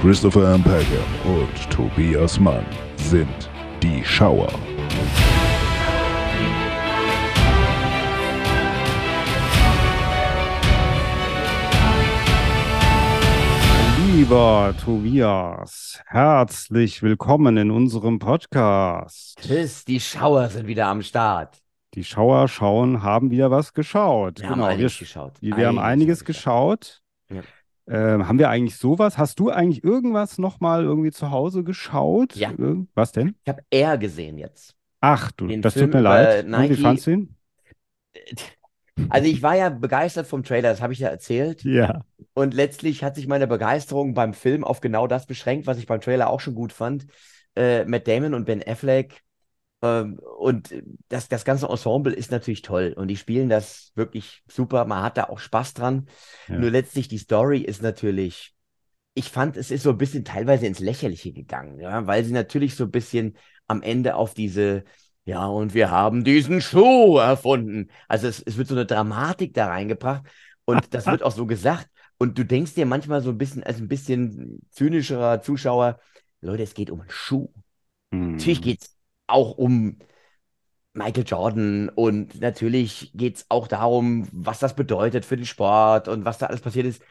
Christopher M. Peckham und Tobias Mann sind die Schauer. Lieber Tobias, herzlich willkommen in unserem Podcast. Tschüss, die Schauer sind wieder am Start. Die Schauer schauen, haben wieder was geschaut. Wir haben genau, einiges wir, geschaut. wir haben einiges geschaut. Ja. Ähm, haben wir eigentlich sowas? Hast du eigentlich irgendwas nochmal irgendwie zu Hause geschaut? Ja. Was denn? Ich habe er gesehen jetzt. Ach du, Den das Film tut mir leid. Wie Nike. fandst du ihn? Also ich war ja begeistert vom Trailer, das habe ich ja erzählt. Ja. Und letztlich hat sich meine Begeisterung beim Film auf genau das beschränkt, was ich beim Trailer auch schon gut fand. Äh, Matt Damon und Ben Affleck. Ähm, und das, das ganze Ensemble ist natürlich toll. Und die spielen das wirklich super. Man hat da auch Spaß dran. Ja. Nur letztlich die Story ist natürlich, ich fand, es ist so ein bisschen teilweise ins Lächerliche gegangen, ja, weil sie natürlich so ein bisschen am Ende auf diese, ja, und wir haben diesen Schuh erfunden. Also es, es wird so eine Dramatik da reingebracht und das wird auch so gesagt. Und du denkst dir manchmal so ein bisschen, als ein bisschen zynischerer Zuschauer, Leute, es geht um einen Schuh. Hm. Natürlich geht es auch um Michael Jordan und natürlich geht es auch darum, was das bedeutet für den Sport und was da alles passiert ist.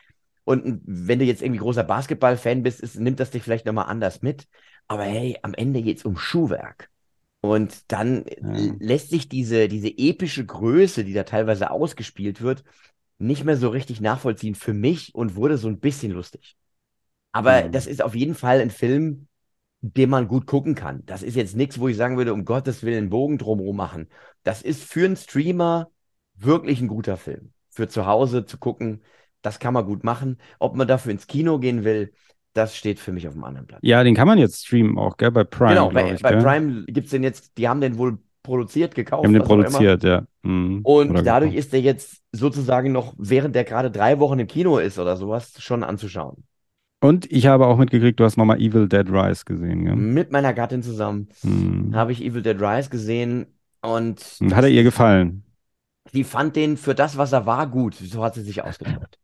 Und wenn du jetzt irgendwie großer Basketball-Fan bist, ist, nimmt das dich vielleicht nochmal anders mit. Aber hey, am Ende geht es um Schuhwerk. Und dann Ja. lässt sich diese, diese epische Größe, die da teilweise ausgespielt wird, nicht mehr so richtig nachvollziehen für mich und wurde so ein bisschen lustig. Aber Mhm. das ist auf jeden Fall ein Film, den man gut gucken kann. Das ist jetzt nichts, wo ich sagen würde, um Gottes Willen einen Bogen drumherum machen. Das ist für einen Streamer wirklich ein guter Film. Für zu Hause zu gucken, das kann man gut machen. Ob man dafür ins Kino gehen will, das steht für mich auf dem anderen Blatt. Ja, den kann man jetzt streamen auch, gell? Bei Prime, genau, bei, ich, bei? Prime gibt es den jetzt, die haben den wohl produziert, gekauft. Die haben den produziert, ja. Mhm. Und Oder dadurch gekauft. ist der jetzt sozusagen noch, während der gerade drei Wochen im Kino ist oder sowas, schon anzuschauen. Und ich habe auch mitgekriegt, du hast nochmal Evil Dead Rise gesehen, gell? Mit meiner Gattin zusammen Mhm. habe ich Evil Dead Rise gesehen und Hat er ihr gefallen? sie fand den für das, was er war, gut. So hat sie sich ausgedrückt.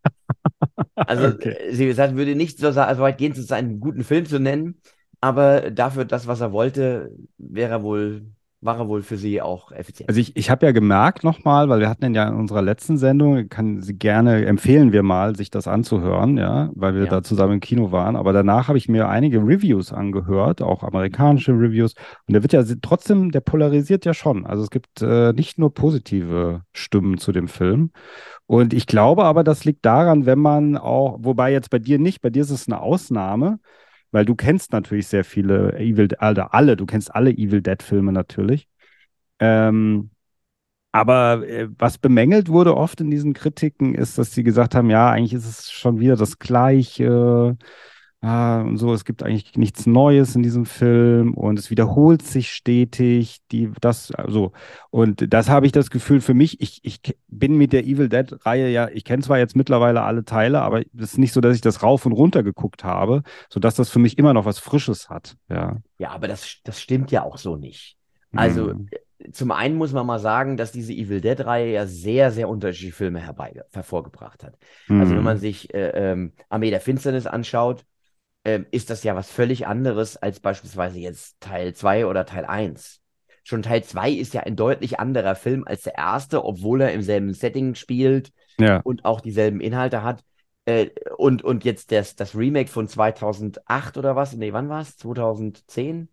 Also Okay. sie würde nicht so sa- so weit gehen, es einen guten Film zu nennen, aber dafür, das, was er wollte, wäre er wohl, war er wohl für sie auch effizient. Also ich, ich habe ja gemerkt nochmal, weil wir hatten den ja in unserer letzten Sendung, kann sie gerne, empfehlen wir mal, sich das anzuhören, ja, weil wir Ja. da zusammen im Kino waren. Aber danach habe ich mir einige Reviews angehört, auch amerikanische Reviews. Und der wird ja trotzdem, der polarisiert ja schon. Also es gibt äh, nicht nur positive Stimmen zu dem Film. Und ich glaube aber, das liegt daran, wenn man auch, wobei jetzt bei dir nicht, bei dir ist es eine Ausnahme, weil du kennst natürlich sehr viele Evil, also alle, du kennst alle Evil Dead Filme natürlich. Ähm, aber äh, was bemängelt wurde oft in diesen Kritiken, ist, dass sie gesagt haben, ja, eigentlich ist es schon wieder das Gleiche. Ah, und so, es gibt eigentlich nichts Neues in diesem Film und es wiederholt sich stetig, die, das, also, und das habe ich das Gefühl für mich, ich, ich bin mit der Evil Dead-Reihe ja, ich kenne zwar jetzt mittlerweile alle Teile, aber es ist nicht so, dass ich das rauf und runter geguckt habe, sodass das für mich immer noch was Frisches hat, ja. Ja, aber das, das stimmt ja auch so nicht. Also Mhm. zum einen muss man mal sagen, dass diese Evil Dead-Reihe ja sehr, sehr unterschiedliche Filme herbei hervorgebracht hat. Also wenn Mhm. man sich äh, ähm, Armee der Finsternis anschaut, ähm, ist das ja was völlig anderes als beispielsweise jetzt Teil 2 oder Teil 1. Schon Teil 2 ist ja ein deutlich anderer Film als der erste, obwohl er im selben Setting spielt ja. und auch dieselben Inhalte hat. Äh, und, und jetzt das, das Remake von 2008 oder was? Nee, wann war es? 2010?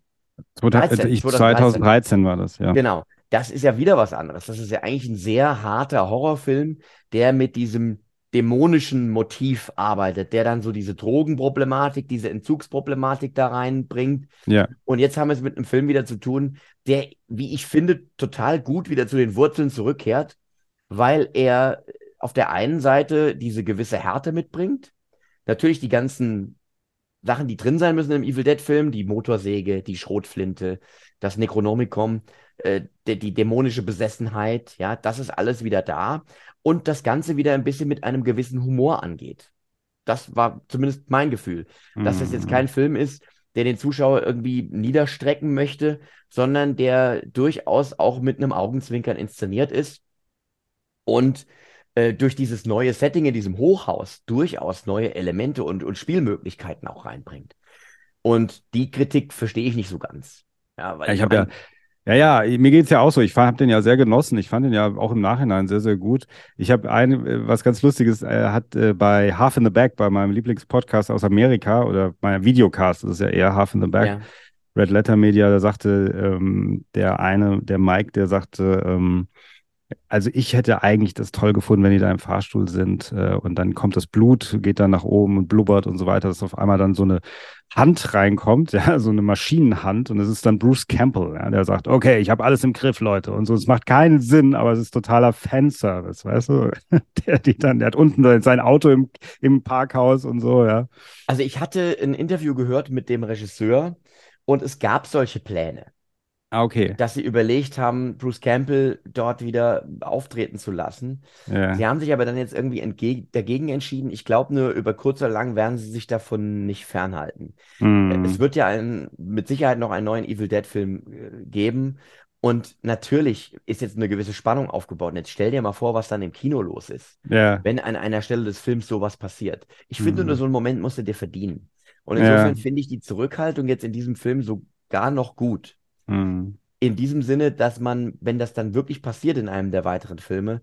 2013, 13, ich, 2013. 2013 war das, ja. Genau. Das ist ja wieder was anderes. Das ist ja eigentlich ein sehr harter Horrorfilm, der mit diesem dämonischen Motiv arbeitet, der dann so diese Drogenproblematik, diese Entzugsproblematik da reinbringt. Ja. Und jetzt haben wir es mit einem Film wieder zu tun, der, wie ich finde, total gut wieder zu den Wurzeln zurückkehrt, weil er auf der einen Seite diese gewisse Härte mitbringt. Natürlich die ganzen Sachen, die drin sein müssen im Evil Dead-Film, die Motorsäge, die Schrotflinte, das Necronomicon, äh, die, die dämonische Besessenheit, ja, das ist alles wieder da. Und das Ganze wieder ein bisschen mit einem gewissen Humor angeht. Das war zumindest mein Gefühl, dass das jetzt Mhm. kein Film ist, der den Zuschauer irgendwie niederstrecken möchte, sondern der durchaus auch mit einem Augenzwinkern inszeniert ist und äh, durch dieses neue Setting in diesem Hochhaus durchaus neue Elemente und, und Spielmöglichkeiten auch reinbringt. Und die Kritik verstehe ich nicht so ganz. Ja, weil Ja, ich habe ja, ja, ja, mir geht's ja auch so. Ich habe den ja sehr genossen. Ich fand den ja auch im Nachhinein sehr, sehr gut. Ich habe ein, äh, was ganz Lustiges, er hat äh, bei Half in the Back, bei meinem Lieblingspodcast aus Amerika oder meinem Videocast, das ist ja eher Half in the Back, ja. Red Letter Media, da sagte ähm, der eine, der Mike, der sagte, ähm, also ich hätte eigentlich das toll gefunden, wenn die da im Fahrstuhl sind äh, und dann kommt das Blut, geht dann nach oben und blubbert und so weiter, dass auf einmal dann so eine Hand reinkommt, ja, so eine Maschinenhand und es ist dann Bruce Campbell, ja, der sagt, okay, ich habe alles im Griff, Leute und so. Es macht keinen Sinn, aber es ist totaler Fanservice, weißt du? Der, die dann, der hat unten sein Auto im, im Parkhaus und so, ja. Also ich hatte ein Interview gehört mit dem Regisseur und es gab solche Pläne. Ah, okay. dass sie überlegt haben, Bruce Campbell dort wieder auftreten zu lassen. Ja. Sie haben sich aber dann jetzt irgendwie dagegen entschieden. Ich glaube, nur über kurz oder lang werden sie sich davon nicht fernhalten. Hm. Es wird ja ein, mit Sicherheit noch einen neuen Evil Dead-Film äh, geben. Und natürlich ist jetzt eine gewisse Spannung aufgebaut. Und jetzt stell dir mal vor, was dann im Kino los ist, Ja. wenn an einer Stelle des Films sowas passiert. Ich finde, Mhm. nur so einen Moment musst du dir verdienen. Und Ja. insofern finde ich die Zurückhaltung jetzt in diesem Film sogar noch gut Hm. in diesem Sinne, dass man, wenn das dann wirklich passiert in einem der weiteren Filme,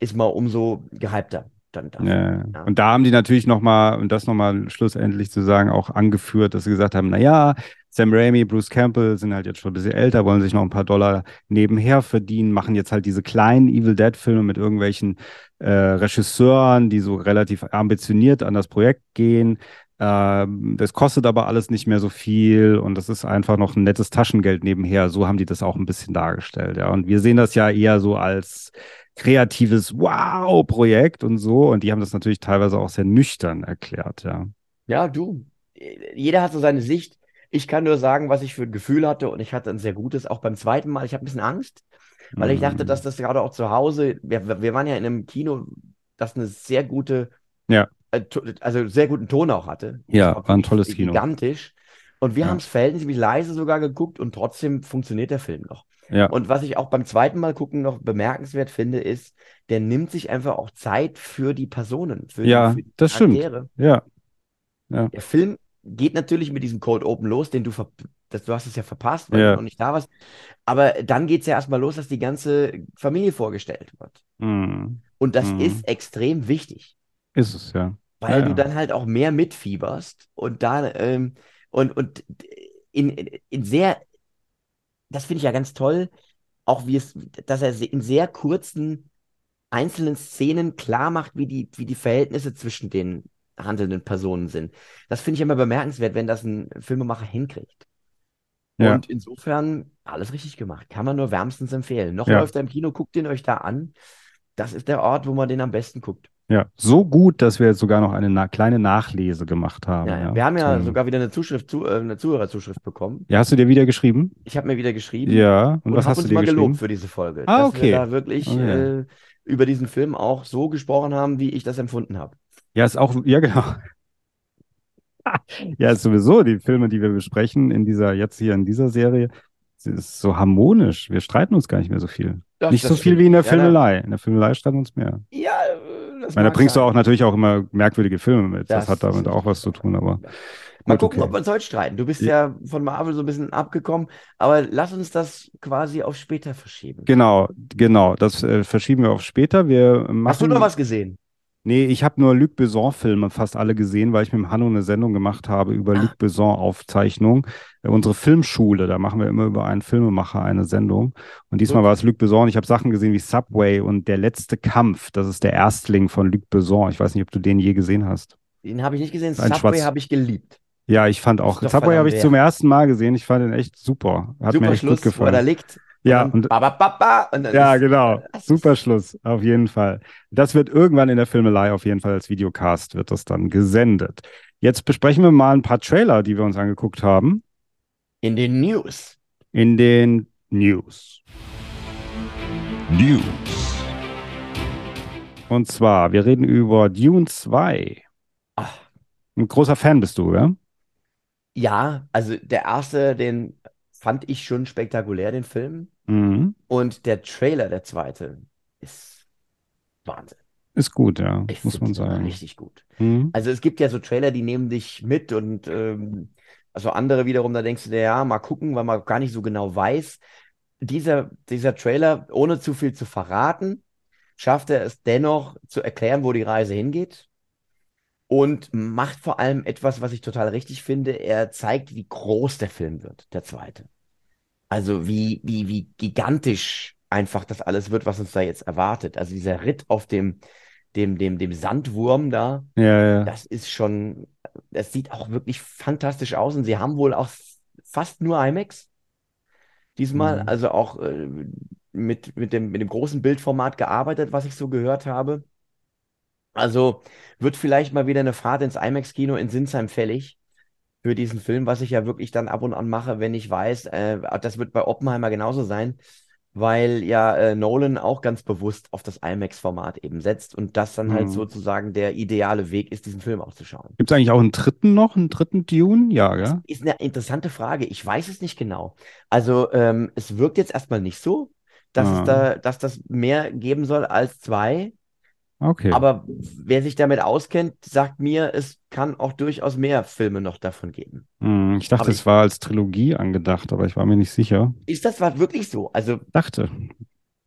ist man umso gehypter dann dafür. Ja. Ja. Und da haben die natürlich nochmal, und das nochmal schlussendlich zu sagen, auch angeführt, dass sie gesagt haben, naja, Sam Raimi, Bruce Campbell sind halt jetzt schon ein bisschen älter, wollen sich noch ein paar Dollar nebenher verdienen, machen jetzt halt diese kleinen Evil Dead-Filme mit irgendwelchen äh, Regisseuren, die so relativ ambitioniert an das Projekt gehen. Ähm, das kostet aber alles nicht mehr so viel und das ist einfach noch ein nettes Taschengeld nebenher. So haben die das auch ein bisschen dargestellt. Ja. Und wir sehen das ja eher so als kreatives Wow-Projekt und so. Und die haben das natürlich teilweise auch sehr nüchtern erklärt, ja. Ja, du, jeder hat so seine Sicht. Ich kann nur sagen, was ich für ein Gefühl hatte und ich hatte ein sehr gutes, auch beim zweiten Mal. Ich habe ein bisschen Angst, weil ich dachte, Mhm. dass das gerade auch zu Hause, wir, wir waren ja in einem Kino, das eine sehr gute, Ja. Äh, also sehr guten Ton auch hatte. Ja, Das war ein tolles Kino. Gigantisch. Und wir Ja. haben es verhältnismäßig leise sogar geguckt und trotzdem funktioniert der Film noch. Ja. Und was ich auch beim zweiten Mal gucken noch bemerkenswert finde, ist, der nimmt sich einfach auch Zeit für die Personen, für Ja, die, für die das stimmt. Charaktere. Ja. Der Film geht natürlich mit diesem Cold Open los, den du, das, du hast es ja verpasst, weil Ja. du noch nicht da warst. Aber dann geht es ja erstmal los, dass die ganze Familie vorgestellt wird. Mhm. Und das Mhm. ist extrem wichtig, Ist es, ja. Weil Ja, du dann halt auch mehr mitfieberst und da ähm, und, und in, in, sehr, das finde ich ja ganz toll, auch wie es, dass er in sehr kurzen einzelnen Szenen klar macht, wie die, wie die Verhältnisse zwischen den handelnden Personen sind. Das finde ich immer bemerkenswert, wenn das ein Filmemacher hinkriegt. Ja. Und insofern alles richtig gemacht. Kann man nur wärmstens empfehlen. Noch Ja. läuft er im Kino, guckt ihn euch da an. Das ist der Ort, wo man den am besten guckt. Ja, so gut, dass wir jetzt sogar noch eine na kleine Nachlese gemacht haben. Ja, ja. Wir haben ja Zum- sogar wieder eine Zuschrift, zu, äh, eine Zuhörerzuschrift bekommen. Ja, hast du dir wieder geschrieben? Ich habe mir wieder geschrieben Ja. Und, und was hast du uns dir mal geschrieben? gelobt für diese Folge. Ah, dass okay. wir da wirklich Okay. äh, über diesen Film auch so gesprochen haben, wie ich das empfunden habe. Ja, ist auch, ja, genau. Ja, ist sowieso die Filme, die wir besprechen in dieser, jetzt hier in dieser Serie, ist so harmonisch. Wir streiten uns gar nicht mehr so viel. Das- nicht so viel stimmt. wie in der Ja, Filmelei. In der Filmelei streiten wir uns mehr. Ja, äh, das meine, da bringst du sein. auch natürlich auch immer merkwürdige Filme mit. Das, Das hat damit auch was zu tun, aber. Mal Gut, gucken, okay. ob wir uns heute streiten. Du bist ja von Marvel so ein bisschen abgekommen, aber lass uns das quasi auf später verschieben. Genau, genau. Das äh, verschieben wir auf später. Wir machen. Hast du noch was gesehen? Nee, ich habe nur Luc Besson-Filme fast alle gesehen, weil ich mit dem Hanno eine Sendung gemacht habe über Ah. Luc Besson-Aufzeichnung. Äh, unsere Filmschule, da machen wir immer über einen Filmemacher eine Sendung. Und diesmal war es Luc Besson. Ich habe Sachen gesehen wie Subway und Der letzte Kampf. Das ist der Erstling von Luc Besson. Ich weiß nicht, ob du den je gesehen hast. Den habe ich nicht gesehen. Ein Subway habe ich geliebt. Ja, ich fand auch. Subway habe ich zum ersten Mal gesehen. Ich fand den echt super. Hat Super mir echt Schluss, gut wo er da gefallen. liegt. Ja, und, und ba, ba, ba, ba, und Ja, ist- genau. Super Schluss, auf jeden Fall. Das wird irgendwann in der Filmelei auf jeden Fall als Videocast wird das dann gesendet. Jetzt besprechen wir mal ein paar Trailer, die wir uns angeguckt haben In den News. in den News. News. Und zwar, wir reden über Dune 2. Ach, Ein großer Fan bist du, ja? ja, also der erste, den fand ich schon spektakulär, den Film. Mhm. Und der Trailer, der zweite, ist Wahnsinn. Ist gut, ja, Ich muss man sagen. richtig gut. Mhm. Also es gibt ja so Trailer, die nehmen dich mit und ähm, also andere wiederum, da denkst du dir, ja, mal gucken, weil man gar nicht so genau weiß. Dieser, dieser Trailer, ohne zu viel zu verraten, schafft er es dennoch zu erklären, wo die Reise hingeht und macht vor allem etwas, was ich total richtig finde. Er zeigt, wie groß der Film wird, der zweite. Also wie, wie, wie gigantisch einfach das alles wird, was uns da jetzt erwartet. Also dieser Ritt auf dem, dem, dem, dem Sandwurm da, Ja, ja. das ist schon, das sieht auch wirklich fantastisch aus und sie haben wohl auch fast nur IMAX diesmal, Mhm. also auch äh, mit, mit dem, mit dem großen Bildformat gearbeitet, was ich so gehört habe. Also wird vielleicht mal wieder eine Fahrt ins IMAX-Kino in Sinsheim fällig für diesen Film, was ich ja wirklich dann ab und an mache, wenn ich weiß, äh, das wird bei Oppenheimer genauso sein, weil ja äh, Nolan auch ganz bewusst auf das IMAX-Format eben setzt und das dann halt Mhm. sozusagen der ideale Weg ist, diesen Film auch zu schauen. Gibt es eigentlich auch einen dritten noch, einen dritten Dune? Ja, Das gell? ist eine interessante Frage. Ich weiß es nicht genau. Also ähm, es wirkt jetzt erstmal nicht so, dass es Ah. da, dass das mehr geben soll als zwei. Okay. Aber wer sich damit auskennt, sagt mir, es kann auch durchaus mehr Filme noch davon geben. Hm, ich dachte, aber es ich- war als Trilogie angedacht, aber ich war mir nicht sicher. Ist das wirklich so? Also Dachte.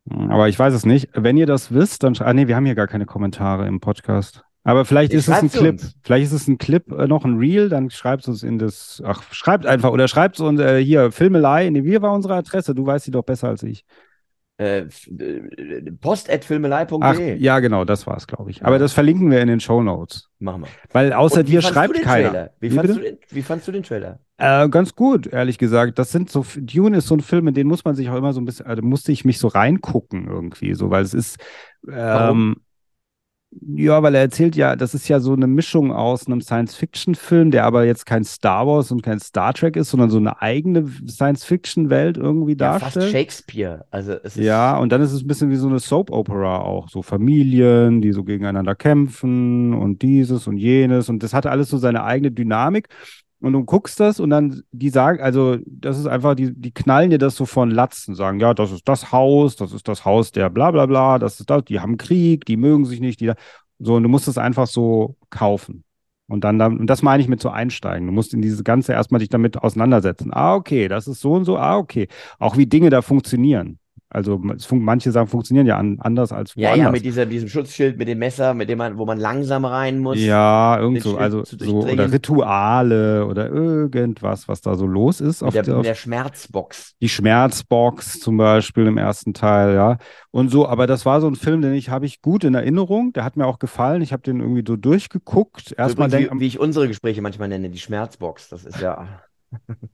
Hm, Aber ich weiß es nicht. Wenn ihr das wisst, dann. Ah, nee, wir haben hier gar keine Kommentare im Podcast. Aber vielleicht ist es ein Clip. uns. Vielleicht ist es ein Clip, äh, noch ein Reel, dann schreibt es uns in das. Ach, schreibt einfach oder schreibt es uns äh, hier, Filmelei. Nee, wie war unsere Adresse? Du weißt sie doch besser als ich. Äh, äh, post.filmelei.de. ja, genau, das war es, glaube ich. Aber das verlinken wir in den Show Notes. Machen wir. Weil außer dir schreibt keiner. Wie Wie fandst, den, wie fandst du den Trailer? Äh, ganz gut, ehrlich gesagt. Das sind so, Dune ist so ein Film, in den muss man sich auch immer so ein bisschen, also musste ich mich so reingucken irgendwie, so, weil es ist, ähm, ja, weil er erzählt ja, das ist ja so eine Mischung aus einem Science-Fiction-Film, der aber jetzt kein Star Wars und kein Star Trek ist, sondern so eine eigene Science-Fiction-Welt irgendwie Ja, fast darstellt. Shakespeare. Also es ist Ja, und dann ist es ein bisschen wie so eine Soap-Opera auch. So Familien, die so gegeneinander kämpfen und dieses und jenes. Und das hat alles so seine eigene Dynamik. Und du guckst das und dann, die sagen, also, das ist einfach, die, die knallen dir das so von Latzen, sagen, ja, das ist das Haus, das ist das Haus der bla bla bla, das ist das, die haben Krieg, die mögen sich nicht, die da. So, und du musst es einfach so kaufen. Und dann, dann, und das meine ich mit so einsteigen. Du musst in diese ganze erstmal dich damit auseinandersetzen. Ah, okay, das ist so und so, ah, okay. Auch wie Dinge da funktionieren. Also manche Sachen funktionieren ja an anders als Ja, woanders. ja, mit dieser, diesem Schutzschild, mit dem Messer, mit dem man, wo man langsam rein muss. Ja, irgend so, also so, oder. Rituale oder irgendwas, was da so los ist Mit auf der, der, der Schmerzbox. die Schmerzbox zum Beispiel im ersten Teil, ja. Und so, aber das war so ein Film, den ich habe ich gut in Erinnerung. Der hat mir auch gefallen. Ich habe den irgendwie so durchgeguckt. Erstmal denk, wie, wie ich unsere Gespräche manchmal nenne, die Schmerzbox. Das ist ja.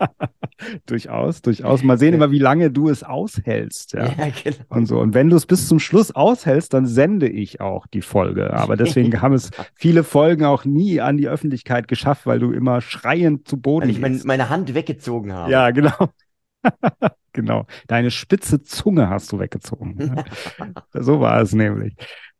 durchaus, durchaus. Mal sehen immer, wie lange du es aushältst, ja. Ja, genau. Und so. Und wenn du es bis zum Schluss aushältst, dann sende ich auch die Folge. Aber deswegen haben es viele Folgen auch nie an die Öffentlichkeit geschafft, weil du immer schreiend zu Boden Weil ich mein, meine Hand weggezogen habe. Ja, genau. genau. Deine spitze Zunge hast du weggezogen. So war es nämlich.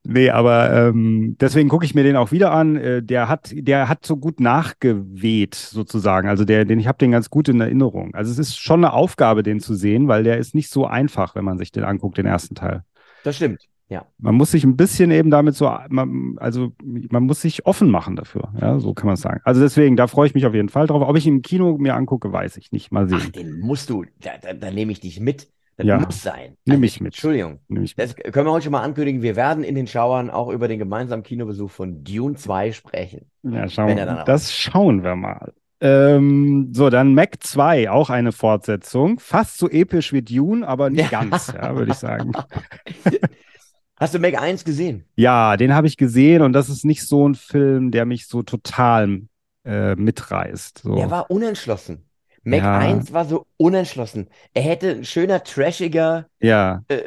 Nee, aber ähm, deswegen gucke ich mir den auch wieder an. Äh, der hat, der hat so gut nachgeweht, sozusagen. Also der, den, ich habe den ganz gut in Erinnerung. Also es ist schon eine Aufgabe, den zu sehen, weil der ist nicht so einfach, wenn man sich den anguckt, den ersten Teil. Das stimmt. Ja. Man muss sich ein bisschen eben damit so, man, also man muss sich offen machen dafür. Ja, so kann man sagen. Also deswegen, da freue ich mich auf jeden Fall drauf. Ob ich ihn im Kino mir angucke, weiß ich nicht. Mal Ach, sehen. den musst du. Da, da, da nehme ich dich mit. Das Ja. muss sein. Nimm Also, mich mit. Entschuldigung. Nehme ich Das können wir heute schon mal ankündigen. Wir werden in den Schauern auch über den gemeinsamen Kinobesuch von Dune 2 sprechen. Ja, schauen wir mal. Das schauen wir mal. Ähm, so, dann Mac 2, auch eine Fortsetzung. Fast so episch wie Dune, aber nicht Ja. ganz, ja, würde ich sagen. Hast du Meg 1 gesehen? Ja, den habe ich gesehen und das ist nicht so ein Film, der mich so total äh, mitreißt. So. Er war unentschlossen. Meg Ja. 1 war so unentschlossen. Er hätte ein schöner, trashiger ja, äh,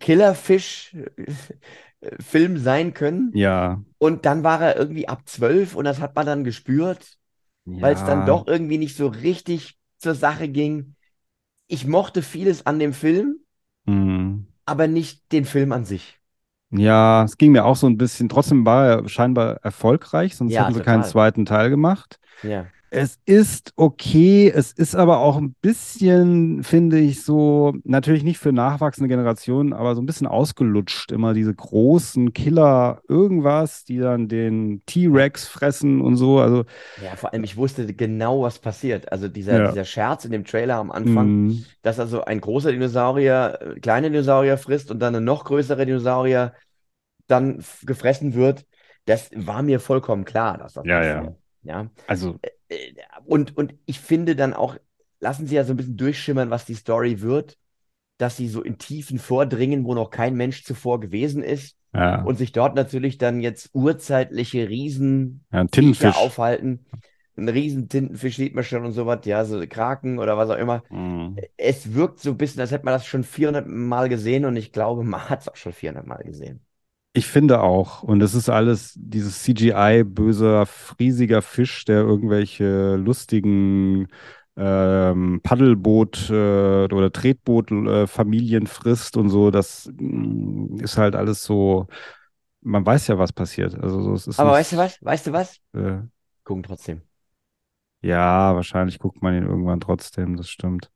Killerfisch-Film sein können. ja. Und dann war er irgendwie ab 12 und das hat man dann gespürt, weil es dann ja. doch irgendwie nicht so richtig zur Sache ging. Ich mochte vieles an dem Film, Hm. aber nicht den Film an sich. Ja, es ging mir auch so ein bisschen. Trotzdem war er scheinbar erfolgreich, sonst Ja, hätten sie keinen total. zweiten Teil gemacht. Ja. Es ist okay, es ist aber auch ein bisschen, finde ich, so, natürlich nicht für nachwachsende Generationen, aber so ein bisschen ausgelutscht. Immer diese großen Killer, irgendwas, die dann den T-Rex fressen und so. Also, Ja, vor allem, ich wusste genau, was passiert. Also dieser, Ja. dieser Scherz in dem Trailer am Anfang, mh, dass also ein großer Dinosaurier äh, kleine Dinosaurier frisst und dann ein noch größerer Dinosaurier dann gefressen wird, das war mir vollkommen klar, dass das Ja, ja. passiert. Ja. also, Äh, Und, und ich finde dann auch, lassen Sie ja so ein bisschen durchschimmern, was die Story wird, dass sie so in Tiefen vordringen, wo noch kein Mensch zuvor gewesen ist ja, und sich dort natürlich dann jetzt urzeitliche Riesen ja, aufhalten. Ein riesen Tintenfisch sieht man schon und sowas, ja, so Kraken oder was auch immer. Mhm. Es wirkt so ein bisschen, als hätte man das schon 400 Mal gesehen und ich glaube, man hat es auch schon 400 Mal gesehen. Ich finde auch. Und es ist alles dieses CGI-böser, riesiger Fisch, der irgendwelche lustigen ähm, Paddelboot- äh, oder Tretboot-Familien frisst und so. Das mm, ist halt alles so. Man weiß ja, was passiert. Also so, es ist Aber nicht, weißt du was? Weißt du was? Äh, Gucken trotzdem. ja, wahrscheinlich guckt man ihn irgendwann trotzdem. Das stimmt.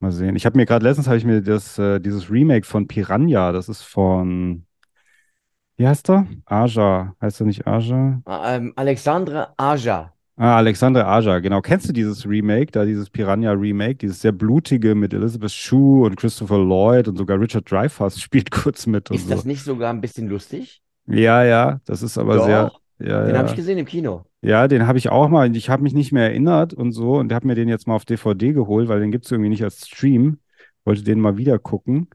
Mal sehen. Ich habe mir gerade letztens habe ich mir das äh, dieses Remake von Piranha. Das ist von wie heißt er? Aja. Heißt er nicht Aja? Ähm, Alexandre Aja. Ah, Alexandre Aja, genau. Kennst du dieses Remake, da dieses Piranha-Remake, dieses sehr blutige mit Elizabeth Shue und Christopher Lloyd und sogar Richard Dreyfuss spielt kurz mit und Ist so. das nicht sogar ein bisschen lustig? Ja, ja, das ist aber sehr, Doch, ja, den ja. habe ich gesehen im Kino. Ja, den habe ich auch mal. Ich habe mich nicht mehr erinnert und so und habe mir den jetzt mal auf DVD geholt, weil den gibt es irgendwie nicht als Stream. Wollte den mal wieder gucken.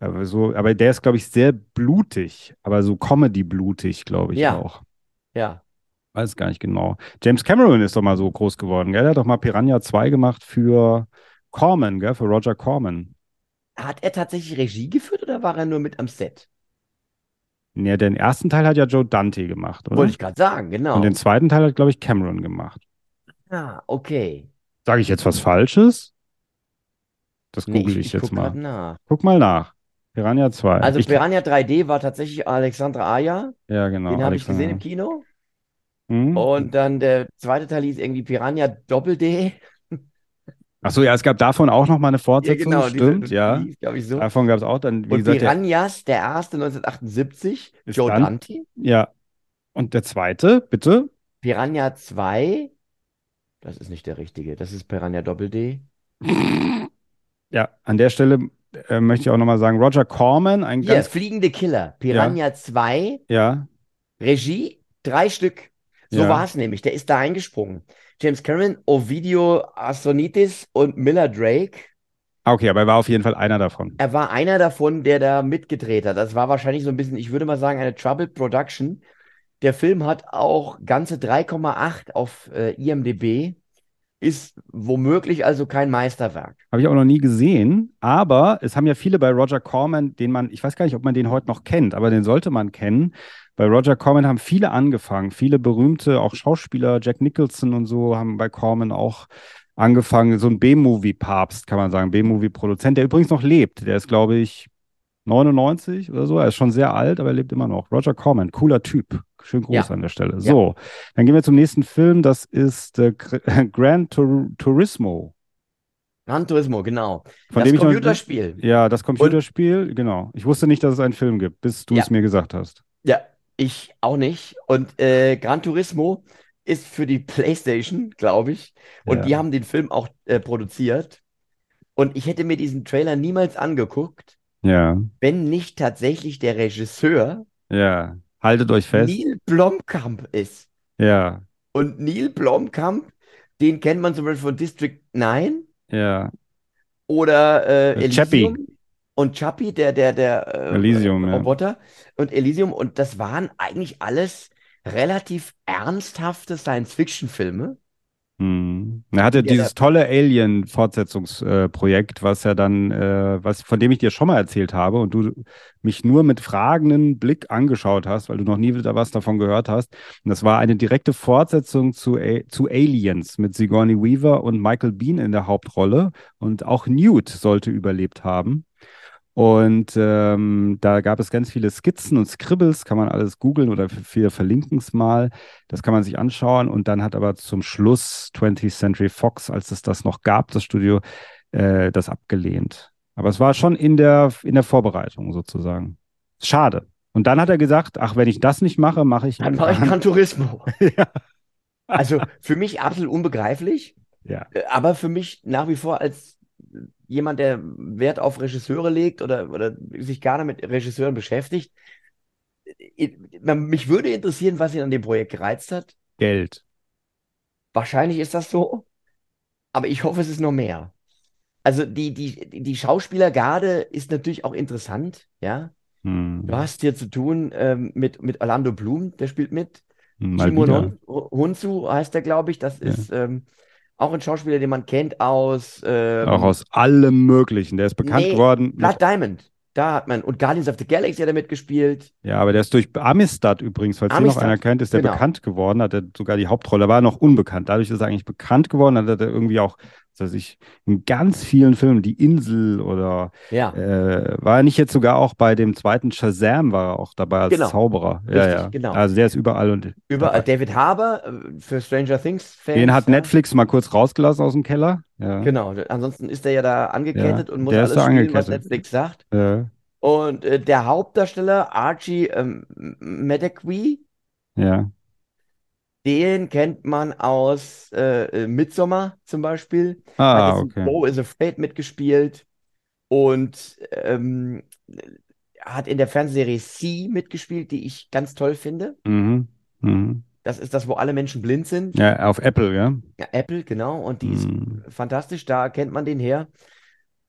Aber so, aber der ist, glaube ich, sehr blutig, aber so Comedy-blutig, glaube ich Ja. auch. Ja. Weiß gar nicht genau. James Cameron ist doch mal so groß geworden, gell? Er hat doch mal Piranha 2 gemacht für Corman, gell? Für Roger Corman. Hat er tatsächlich Regie geführt oder war er nur mit am Set? Ja, den ersten Teil hat ja Joe Dante gemacht, oder? Wollte ich gerade sagen, genau. Und den zweiten Teil hat, glaube ich, Cameron gemacht. Ah, okay. Sage ich jetzt was Falsches? Das Nee, google ich, ich, jetzt mal. nach. Guck mal nach. Piranha 2. Also ich, Piranha 3D war tatsächlich Alexandre Aja. ja, genau. Den habe ich gesehen im. Kino. Hm? Und dann der zweite Teil hieß irgendwie Piranha Doppel D. Ach so, ja, es gab davon auch noch mal eine Fortsetzung, diese- stimmt, ja. die so. Davon gab es auch dann, wie Und gesagt, der, Piranhas, der erste 1978, Ist Joe dann- Dante. ja. Und der zweite, bitte? Piranha 2, das ist nicht der richtige, das ist Piranha Doppel D. Ja, an der Stelle äh, möchte ich auch nochmal sagen, Roger Corman, ein Hier, ganz, Fliegende Killer. Piranha 2, ja, Regie, drei Stück. So Ja. war es nämlich. Der ist da eingesprungen. James Cameron, Ovidio Assonitis und Miller Drake. Ah, okay, aber er war auf jeden Fall einer davon. Er war einer davon, der da mitgedreht hat. Das war wahrscheinlich so ein bisschen, ich würde mal sagen, eine Troubled Production. Der Film hat auch ganze 3,8 auf äh, IMDb. Ist womöglich also kein Meisterwerk. Habe ich auch noch nie gesehen, aber es haben ja viele bei Roger Corman, den man, ich weiß gar nicht, ob man den heute noch kennt, aber den sollte man kennen. Bei Roger Corman haben viele angefangen, viele berühmte, auch Schauspieler, Jack Nicholson und so, haben bei Corman auch angefangen. So ein B-Movie-Papst, kann man sagen, B-Movie-Produzent, der übrigens noch lebt. Der ist, glaube ich, 99 oder so. Er ist schon sehr alt, aber er lebt immer noch. Roger Corman, cooler Typ. Schön groß Ja. an der Stelle. So, dann gehen wir zum nächsten Film. Das ist äh, Gr- Gran Tur Turismo. Gran Turismo, genau. Von das dem ich noch- Computerspiel. Ja, das Computerspiel, genau. Ich wusste nicht, dass es einen Film gibt, bis du Ja. es mir gesagt hast. Ja, ich auch nicht. Und äh, Gran Turismo ist für die PlayStation, glaube ich. Und Ja. die haben den Film auch äh, produziert. Und ich hätte mir diesen Trailer niemals angeguckt, Ja, wenn nicht tatsächlich der Regisseur ja. Haltet euch fest. Neil Blomkamp ist. Ja, Und Neil Blomkamp, den kennt man zum Beispiel von District 9 ja. oder äh, Äh, Chappie. Elysium. Und Chappie, der, der, der äh, Elysium, äh, ja. Roboter. Und Elysium. Und das waren eigentlich alles relativ ernsthafte Science-Fiction-Filme. Hm. Er hatte Ja, dieses tolle Alien-Fortsetzungsprojekt, was ja dann, äh, was, von dem ich dir schon mal erzählt habe und du mich nur mit fragenden Blick angeschaut hast, weil du noch nie wieder was davon gehört hast. Und das war eine direkte Fortsetzung zu, A zu Aliens mit Sigourney Weaver und Michael Bean in der Hauptrolle. Und auch Newt sollte überlebt haben. Und ähm, da gab es ganz viele Skizzen und Scribbles, kann man alles googeln oder wir verlinken es mal. Das kann man sich anschauen. Und dann hat aber zum Schluss 20th Century Fox, als es das noch gab, das Studio, äh, das abgelehnt. Aber es war schon in der, in der Vorbereitung sozusagen. Schade. Und dann hat er gesagt, ach, wenn ich das nicht mache, mache ich. Dann mache ich Gran Turismo. ja. Also für mich absolut unbegreiflich, ja. äh, aber für mich nach wie vor als jemand, der Wert auf Regisseure legt oder, oder sich gerne mit Regisseuren beschäftigt. äh, Mich würde interessieren, was ihn an dem Projekt gereizt hat. Geld. Wahrscheinlich ist das so, aber ich hoffe, es ist noch mehr. Also die, die, die Schauspielergarde ist natürlich auch interessant, ja. Hm. Du hast hier zu tun ähm, mit, mit Orlando Bloom, der spielt mit. Mal Shimon wieder. Hun- Hunsu heißt der, glaube ich. Das Ja. ist ähm, auch ein Schauspieler, den man kennt aus ähm, Auch aus allem Möglichen. Der ist bekannt nee, geworden. Blood Diamond. Da hat man, und Guardians of the Galaxy hat er mitgespielt. ja, aber der ist durch Amistad übrigens, falls hier noch einer kennt, ist der genau. bekannt geworden, hat er sogar die Hauptrolle, war er noch unbekannt. Dadurch ist er eigentlich bekannt geworden, hat er irgendwie auch, was weiß ich, in ganz vielen Filmen, Die Insel oder Ja, äh, war er nicht jetzt sogar auch bei dem zweiten Shazam, war er auch dabei als Genau. Zauberer. Ja, Richtig, ja. genau. Also der ist überall und über dabei. David Harbour äh, für Stranger Things Fans. den hat ja. Netflix mal kurz rausgelassen aus dem Keller. Ja. Genau, ansonsten ist er ja da angekettet und muss der alles spielen, was angekettet. Netflix sagt. Und äh, der Hauptdarsteller Archie ähm, Madekwe, ja. Den kennt man aus äh, äh, Midsommar zum Beispiel. Ah, hat okay. Bo is Afraid mitgespielt und ähm, hat in der Fernsehserie Sie mitgespielt, die ich ganz toll finde. Mhm. Mhm. Das ist das, wo alle Menschen blind sind. Ja, auf Apple, ja. Ja, Apple, genau. Und die ist Mhm. fantastisch, da kennt man den her.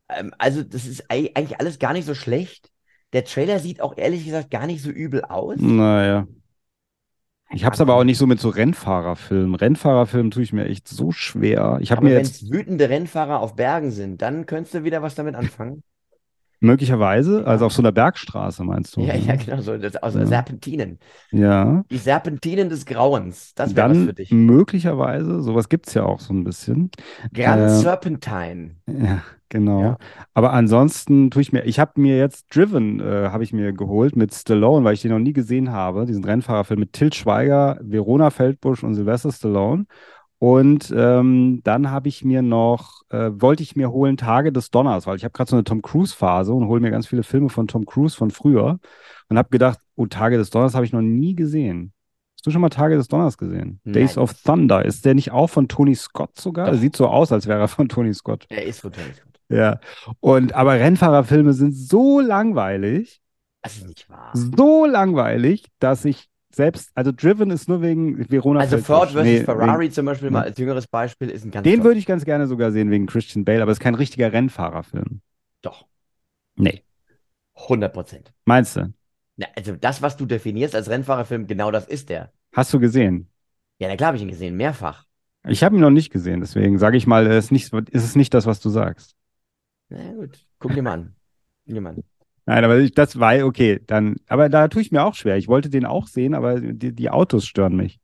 Ähm, also, das ist ei- eigentlich alles gar nicht so schlecht. Der Trailer sieht auch ehrlich gesagt gar nicht so übel aus. Naja. Ich hab's aber auch nicht so mit so Rennfahrerfilmen. Rennfahrerfilmen tue ich mir echt so schwer. Ich habe mir wenn jetzt es wütende Rennfahrer auf Bergen sind, dann könntest du wieder was damit anfangen. Möglicherweise, also auf so einer Bergstraße meinst du? Ja, ja, ne? genau, so das, aus Ja. Serpentinen. Ja. Die Serpentinen des Grauens. Das wäre was für dich. möglicherweise, sowas gibt's ja auch so ein bisschen. Grand äh, Serpentine. Ja, genau. Ja. Aber ansonsten tue ich mir, ich habe mir jetzt Driven, äh, habe ich mir geholt mit Stallone, weil ich den noch nie gesehen habe, diesen Rennfahrerfilm mit Til Schweiger, Verona Feldbusch und Sylvester Stallone. Und ähm, dann habe ich mir noch, äh, wollte ich mir holen Tage des Donners, weil ich habe gerade so eine Tom Cruise Phase und hole mir ganz viele Filme von Tom Cruise von früher und habe gedacht, oh, Tage des Donners habe ich noch nie gesehen. Hast du schon mal Tage des Donners gesehen? Nein. Days of Thunder. Ist der nicht auch von Tony Scott sogar? Sieht so aus, als wäre er von Tony Scott. Er ist von Tony Scott. Ja. Und aber Rennfahrerfilme sind so langweilig, Das ist nicht wahr. so langweilig, dass ich selbst, also Driven ist nur wegen Verona Also. Ford versus Nee, Ferrari zum Beispiel mal als jüngeres Beispiel ist ein ganz Wegen, den toll- würde ich ganz gerne sogar sehen wegen Christian Bale, aber es ist kein richtiger Rennfahrerfilm. Doch, Nee. 100 Prozent. Meinst du? Ja, also das, was du definierst als Rennfahrerfilm, genau das ist der. Hast du gesehen? Ja, na klar habe ich ihn gesehen, mehrfach. Ich habe ihn noch nicht gesehen, deswegen sage ich mal, es ist, nicht, ist es nicht das, was du sagst. Na gut, guck dir mal an. Guck dir mal an. Nein, aber ich, das war okay, dann, aber da tue ich mir auch schwer. Ich wollte den auch sehen, aber die, die Autos stören mich.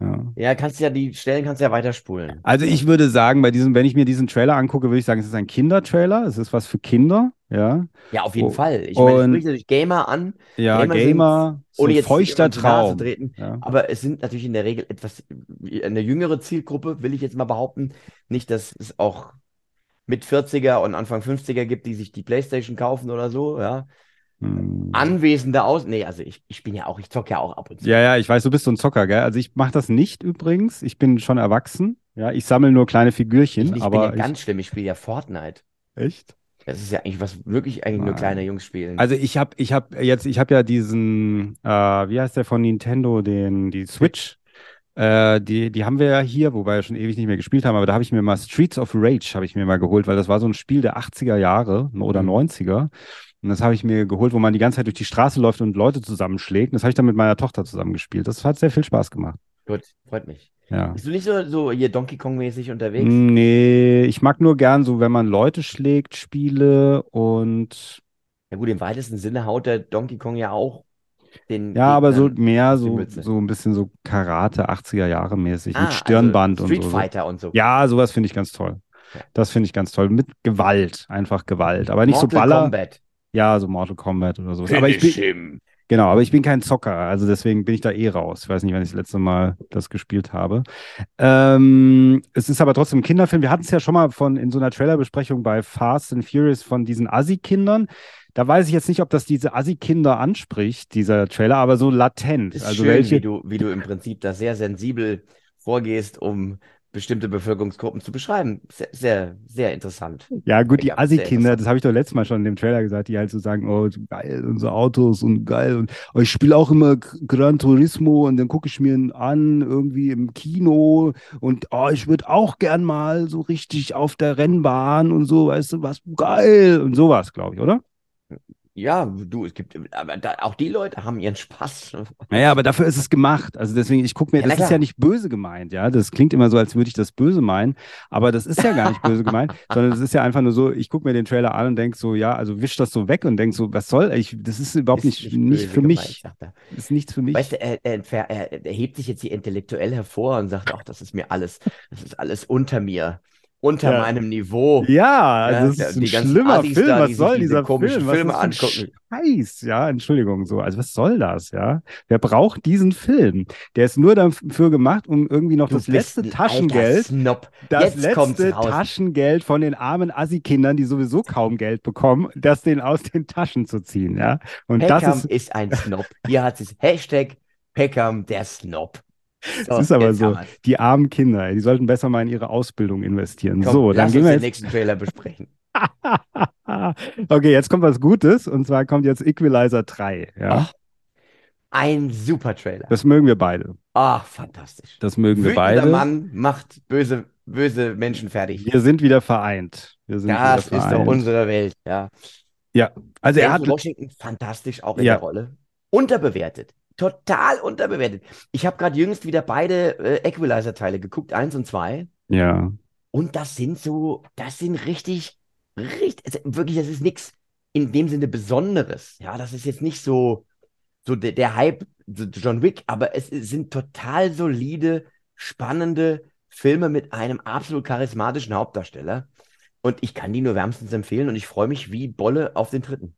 Ja. Ja, kannst ja die Stellen kannst ja weiterspulen. Also ich würde sagen, bei diesem, wenn ich mir diesen Trailer angucke, würde ich sagen, es ist ein Kindertrailer, es ist was für Kinder, ja. Ja, auf jeden Oh, Fall. Ich meine, spricht natürlich Gamer an, Ja, Gamer Gamer, so ohne jetzt feuchter Traum. treten. Ja. Aber es sind natürlich in der Regel etwas, eine jüngere Zielgruppe, will ich jetzt mal behaupten. Nicht, dass es auch mit 40er und Anfang 50er gibt, die sich die Playstation kaufen oder so, ja. Hm. Anwesende aus. Nee, also ich, ich bin ja auch, ich zocke ja auch ab und zu. Ja, ja, ich weiß, du bist so ein Zocker, gell? Also ich mache das nicht übrigens. Ich bin schon erwachsen. Ja, ich sammle nur kleine Ich, Figürchen, ich bin ja aber ganz schlimm, ich spiele ja Fortnite. ich, echt? Das ist ja eigentlich was wirklich eigentlich nur kleine Jungs spielen. Also ich habe, ich habe jetzt, ich habe ja diesen, äh, wie heißt der von Nintendo, den, die Switch. Äh, die, die haben wir ja hier, wobei wir schon ewig nicht mehr gespielt haben, aber da habe ich mir mal Streets of Rage habe ich mir mal geholt, weil das war so ein Spiel der 80er Jahre oder Mhm. 90er. Und das habe ich mir geholt, wo man die ganze Zeit durch die Straße läuft und Leute zusammenschlägt. Und das habe ich dann mit meiner Tochter zusammen gespielt. Das hat sehr viel Spaß gemacht. Gut, freut mich. Ja. Bist du nicht so, so hier Donkey Kong-mäßig unterwegs? Nee, ich mag nur gern so, wenn man Leute schlägt, Spiele und Ja gut, im weitesten Sinne haut der Donkey Kong ja auch den ja, aber so mehr so, so ein bisschen so Karate 80er Jahre mäßig Ah, mit Stirnband also und Street so. Fighter und so. Ja, sowas finde ich ganz toll. Das finde ich ganz toll. Mit Gewalt, einfach Gewalt. Aber nicht Mortal so Baller. Kombat. Ja, so Mortal Kombat oder so. Aber ich bin, him. genau, aber ich bin kein Zocker, also deswegen bin ich da eh raus. Ich weiß nicht, wann ich das letzte Mal das gespielt habe. Ähm, es ist aber trotzdem ein Kinderfilm. Wir hatten es ja schon mal von in so einer Trailerbesprechung bei Fast and Furious von diesen Assi-Kindern. Da weiß ich jetzt nicht, ob das diese Assi-Kinder anspricht, dieser Trailer, aber so latent. Ist also schön, welche, wie du, wie du im Prinzip da sehr sensibel vorgehst, um bestimmte Bevölkerungsgruppen zu beschreiben. Sehr, sehr, sehr interessant. Ja, gut, die Assi-Kinder, das habe ich doch letztes Mal schon in dem Trailer gesagt, die halt so sagen, oh, geil, unsere Autos und geil. Und oh, ich spiele auch immer Gran Turismo und dann gucke ich mir ihn an, irgendwie im Kino. Und oh, ich würde auch gern mal so richtig auf der Rennbahn und so, weißt du, was geil und sowas, glaube ich, oder? Ja, du, es gibt, aber da, auch die Leute haben ihren Spaß. Naja, aber dafür ist es gemacht. Also deswegen, ich gucke mir, Ja, das ist ja nicht böse gemeint, ja. Das klingt immer so, als würde ich das böse meinen, aber das ist ja gar nicht böse gemeint, sondern es ist ja einfach nur so, ich gucke mir den Trailer an und denke so, ja, also wisch das so weg und denk so, was soll ich, das ist überhaupt Ist nicht, nicht, für gemeint, mich. Ist nichts für mich. Weißt du, er, er, er, er hebt sich jetzt hier intellektuell hervor und sagt, ach, das ist mir alles, das ist alles unter mir, unter Ja. meinem Niveau. ja, also Ja, das ist ein schlimmer Assis Film. da, Was die soll diese dieser komischen Film? Was Filme ist angucken. Scheiß, ja, Entschuldigung, so. Also was soll das, ja? Wer braucht diesen Film? Der ist nur dafür gemacht, um irgendwie noch Du das letzte Taschengeld Snob. das Jetzt letzte. Taschengeld von den armen Assi-Kindern, die sowieso kaum Geld bekommen, das denen aus den Taschen zu ziehen, ja. Und Peckham das ist, ist, ein Snob. Hier hat es Hashtag Peckham der Snob. So, das ist aber so. Die armen Kinder, die sollten besser mal in ihre Ausbildung investieren. Komm, so, dann lass gehen uns wir den jetzt. nächsten Trailer besprechen. okay, jetzt kommt was Gutes und zwar kommt jetzt Equalizer 3, ja. Ach, Ein super Trailer. Das mögen wir beide. Ach, fantastisch. Das mögen wir Wütender beide. Mann macht böse, böse Menschen fertig. Wir sind wieder vereint. Wir sind Das wieder ist doch vereint. unsere Welt, ja. Also er Denzel hat, Washington fantastisch auch in Ja. der Rolle. Unterbewertet. Total unterbewertet. Ich habe gerade jüngst wieder beide äh, Equalizer-Teile geguckt, eins und zwei. ja, Und das sind so, das sind richtig, richtig, also wirklich, das ist nichts in dem Sinne Besonderes. Ja, das ist jetzt nicht so, so der, der Hype, John Wick, aber es ist- sind total solide, spannende Filme mit einem absolut charismatischen Hauptdarsteller. Und ich kann die nur wärmstens empfehlen und ich freue mich wie Bolle auf den dritten.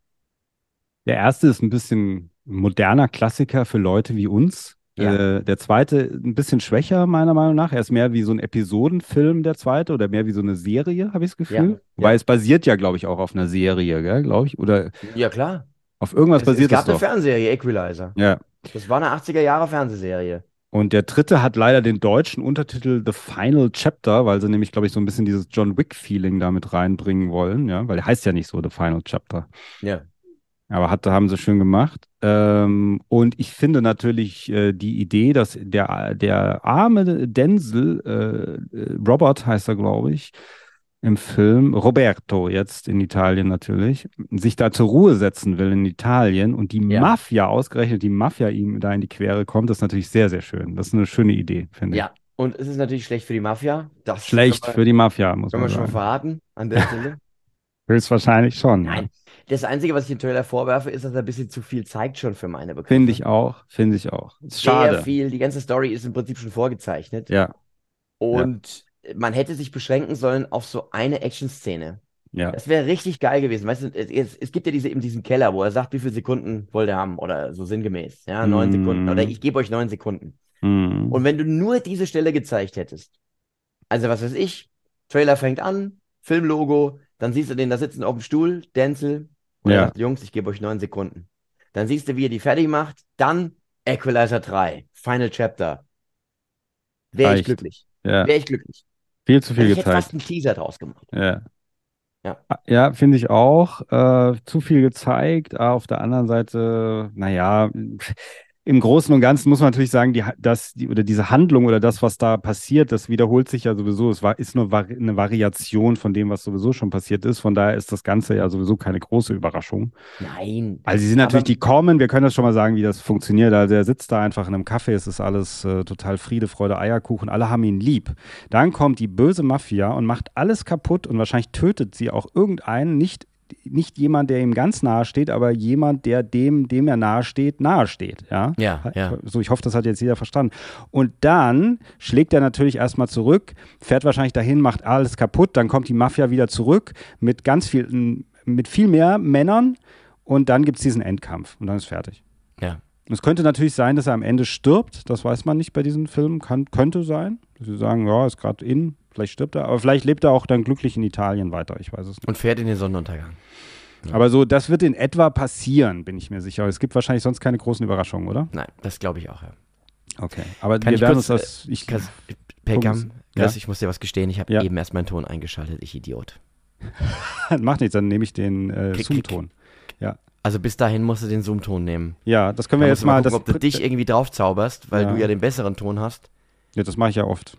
Der erste ist ein bisschen moderner Klassiker für Leute wie uns. Ja. Äh, der zweite ein bisschen schwächer, meiner Meinung nach. Er ist mehr wie so ein Episodenfilm, der zweite, oder mehr wie so eine Serie, habe ich das Gefühl. Ja, Wobei ja. es basiert ja, glaube ich, auch auf einer Serie, glaube ich. Oder Ja, klar. auf irgendwas Es, es basiert gab es eine doch. Fernsehserie, Equalizer. Ja. Das war eine 80er Jahre Fernsehserie. Und der dritte hat leider den deutschen Untertitel The Final Chapter, weil sie nämlich, glaube ich, so ein bisschen dieses John Wick-Feeling damit reinbringen wollen, ja, weil der heißt ja nicht so The Final Chapter. Ja. Aber hat, haben sie schön gemacht. Ähm, und ich finde natürlich äh, die Idee, dass der, der arme Denzel, äh, Robert heißt er, glaube ich, im Film, Roberto jetzt in Italien natürlich, sich da zur Ruhe setzen will in Italien und die Ja. Mafia, ausgerechnet die Mafia ihm da in die Quere kommt, das ist natürlich sehr, sehr schön. Das ist eine schöne Idee, finde ich. Ja. Und es ist natürlich schlecht für die Mafia. Das Schlecht können für die Mafia, muss wir, können man wir schon sagen. verraten an der Stelle. Höchstwahrscheinlich schon. ja. Nein. Das Einzige, was ich dem Trailer vorwerfe, ist, dass er ein bisschen zu viel zeigt schon für meine Begriffe. Finde ich auch, finde ich auch. Ist Sehr schade. viel. Die ganze Story ist im Prinzip schon vorgezeichnet. Ja, Und man hätte sich beschränken sollen auf so eine Action-Szene. ja. Das wäre richtig geil gewesen. Weißt du, es, es, gibt ja diese, eben diesen Keller, wo er sagt, wie viele Sekunden wollt ihr haben oder so sinngemäß. Ja, neun Mm. Sekunden. Oder ich gebe euch neun Sekunden. Mhm. Und wenn du nur diese Stelle gezeigt hättest, also was weiß ich, Trailer fängt an, Filmlogo, dann siehst du den da sitzen auf dem Stuhl, Denzel, und er Ja. sagt, Jungs, ich gebe euch neun Sekunden. Dann siehst du, wie er die fertig macht, dann Equalizer 3, Final Chapter. Wäre ich glücklich. ja. Wäre ich glücklich. Viel zu viel Also ich hätte gezeigt. fast einen Teaser draus gemacht. Ja. Ja. Ja, finde ich auch. Äh, zu viel gezeigt. Aber auf der anderen Seite, naja, im Großen und Ganzen muss man natürlich sagen, die, dass die, oder diese Handlung oder das, was da passiert, das wiederholt sich ja sowieso. Es war, ist nur eine Variation von dem, was sowieso schon passiert ist. Von daher ist das Ganze ja sowieso keine große Überraschung. Nein. Also sie sind natürlich, die kommen, wir können das schon mal sagen, wie das funktioniert. Also er sitzt da einfach in einem Café, es ist alles äh, total Friede, Freude, Eierkuchen, alle haben ihn lieb. Dann kommt die böse Mafia und macht alles kaputt und wahrscheinlich tötet sie auch irgendeinen nicht nicht jemand, der ihm ganz nahe steht, aber jemand, der dem, dem er nahe steht, nahe steht. Ja? Ja, ja. So, ich hoffe, das hat jetzt jeder verstanden. Und dann schlägt er natürlich erstmal zurück, fährt wahrscheinlich dahin, macht alles kaputt, dann kommt die Mafia wieder zurück mit ganz viel, mit viel mehr Männern und dann gibt es diesen Endkampf und dann ist fertig. Ja. Es könnte natürlich sein, dass er am Ende stirbt. Das weiß man nicht bei diesen Filmen. Kann, könnte sein. Dass sie sagen, ja, ist gerade in, vielleicht stirbt er. Aber vielleicht lebt er auch dann glücklich in Italien weiter. Ich weiß es nicht. Und fährt in den Sonnenuntergang. Ja. Aber so, das wird in etwa passieren, bin ich mir sicher. Es gibt wahrscheinlich sonst keine großen Überraschungen, oder? Nein, das glaube ich auch, ja. Okay. Aber Kann wir werden kurz, uns das. äh, Ich, Chris, Pekam, Punkt. Chris, Ja. ich muss dir was gestehen, ich habe Ja. eben erst meinen Ton eingeschaltet, ich Idiot. macht nichts, dann nehme ich den äh, Zoom-Ton. Also bis dahin musst du den Zoom-Ton nehmen. Ja, das können wir Da jetzt mal gucken, das, ob du dich irgendwie drauf zauberst, weil Ja. du ja den besseren Ton hast. Ja, das mache ich ja oft.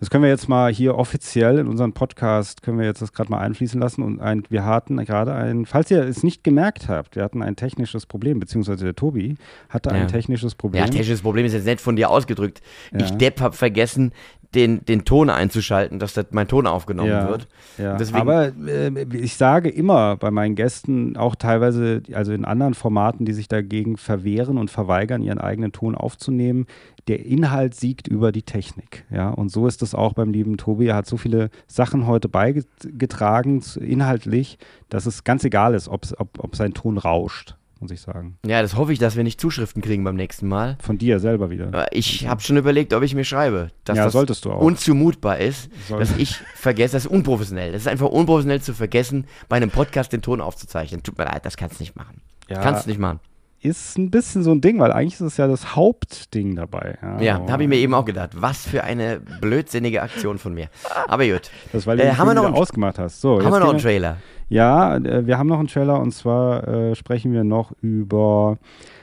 Das können wir jetzt mal hier offiziell in unseren Podcast, können wir jetzt das gerade mal einfließen lassen. Und ein, wir hatten gerade ein, falls ihr es nicht gemerkt habt, wir hatten ein technisches Problem, beziehungsweise der Tobi hatte Ja. ein technisches Problem. Ja, technisches Problem ist jetzt nicht von dir ausgedrückt. Ich Ja. Depp habe vergessen, den, den Ton einzuschalten, dass das mein Ton aufgenommen Ja. wird. Ja, Deswegen- aber äh, ich sage immer bei meinen Gästen, auch teilweise, also in anderen Formaten, die sich dagegen verwehren und verweigern, ihren eigenen Ton aufzunehmen, der Inhalt siegt über die Technik. Ja, und so ist es auch beim lieben Tobi. Er hat so viele Sachen heute beigetragen, inhaltlich, dass es ganz egal ist, ob's- ob, ob sein Ton rauscht, muss ich sagen. Ja, das hoffe ich, dass wir nicht Zuschriften kriegen beim nächsten Mal. Von dir selber wieder. Ich habe schon überlegt, ob ich mir schreibe, dass Ja, das solltest du auch. unzumutbar ist, Soll- dass ich vergesse. Das ist unprofessionell. Das ist einfach unprofessionell zu vergessen, bei einem Podcast den Ton aufzuzeichnen. Tut mir leid, das kannst du nicht machen. Ja. Kannst du nicht machen. Ist ein bisschen so ein Ding, weil eigentlich ist es ja das Hauptding dabei. Ja, da habe ich mir eben auch gedacht, was für eine blödsinnige Aktion von mir. Aber gut. Das, weil du Äh, haben wir noch einen- ausgemacht hast. So, Haben wir noch einen Trailer? Ja, äh, wir haben noch einen Trailer und zwar äh, sprechen wir noch über.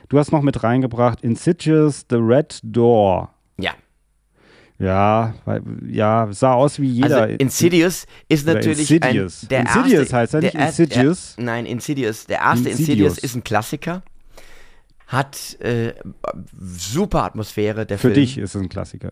Du hast noch mit reingebracht Insidious The Red Door. Ja. Ja, weil, ja, sah aus wie jeder. Also Insidious ist natürlich Insidious. ein, der Insidious erste, heißt ja nicht der er- Insidious. Der, nein, Insidious. Der erste Insidious. Insidious ist ein Klassiker. Hat äh, super Atmosphäre. Der Für Film. dich ist es ein Klassiker.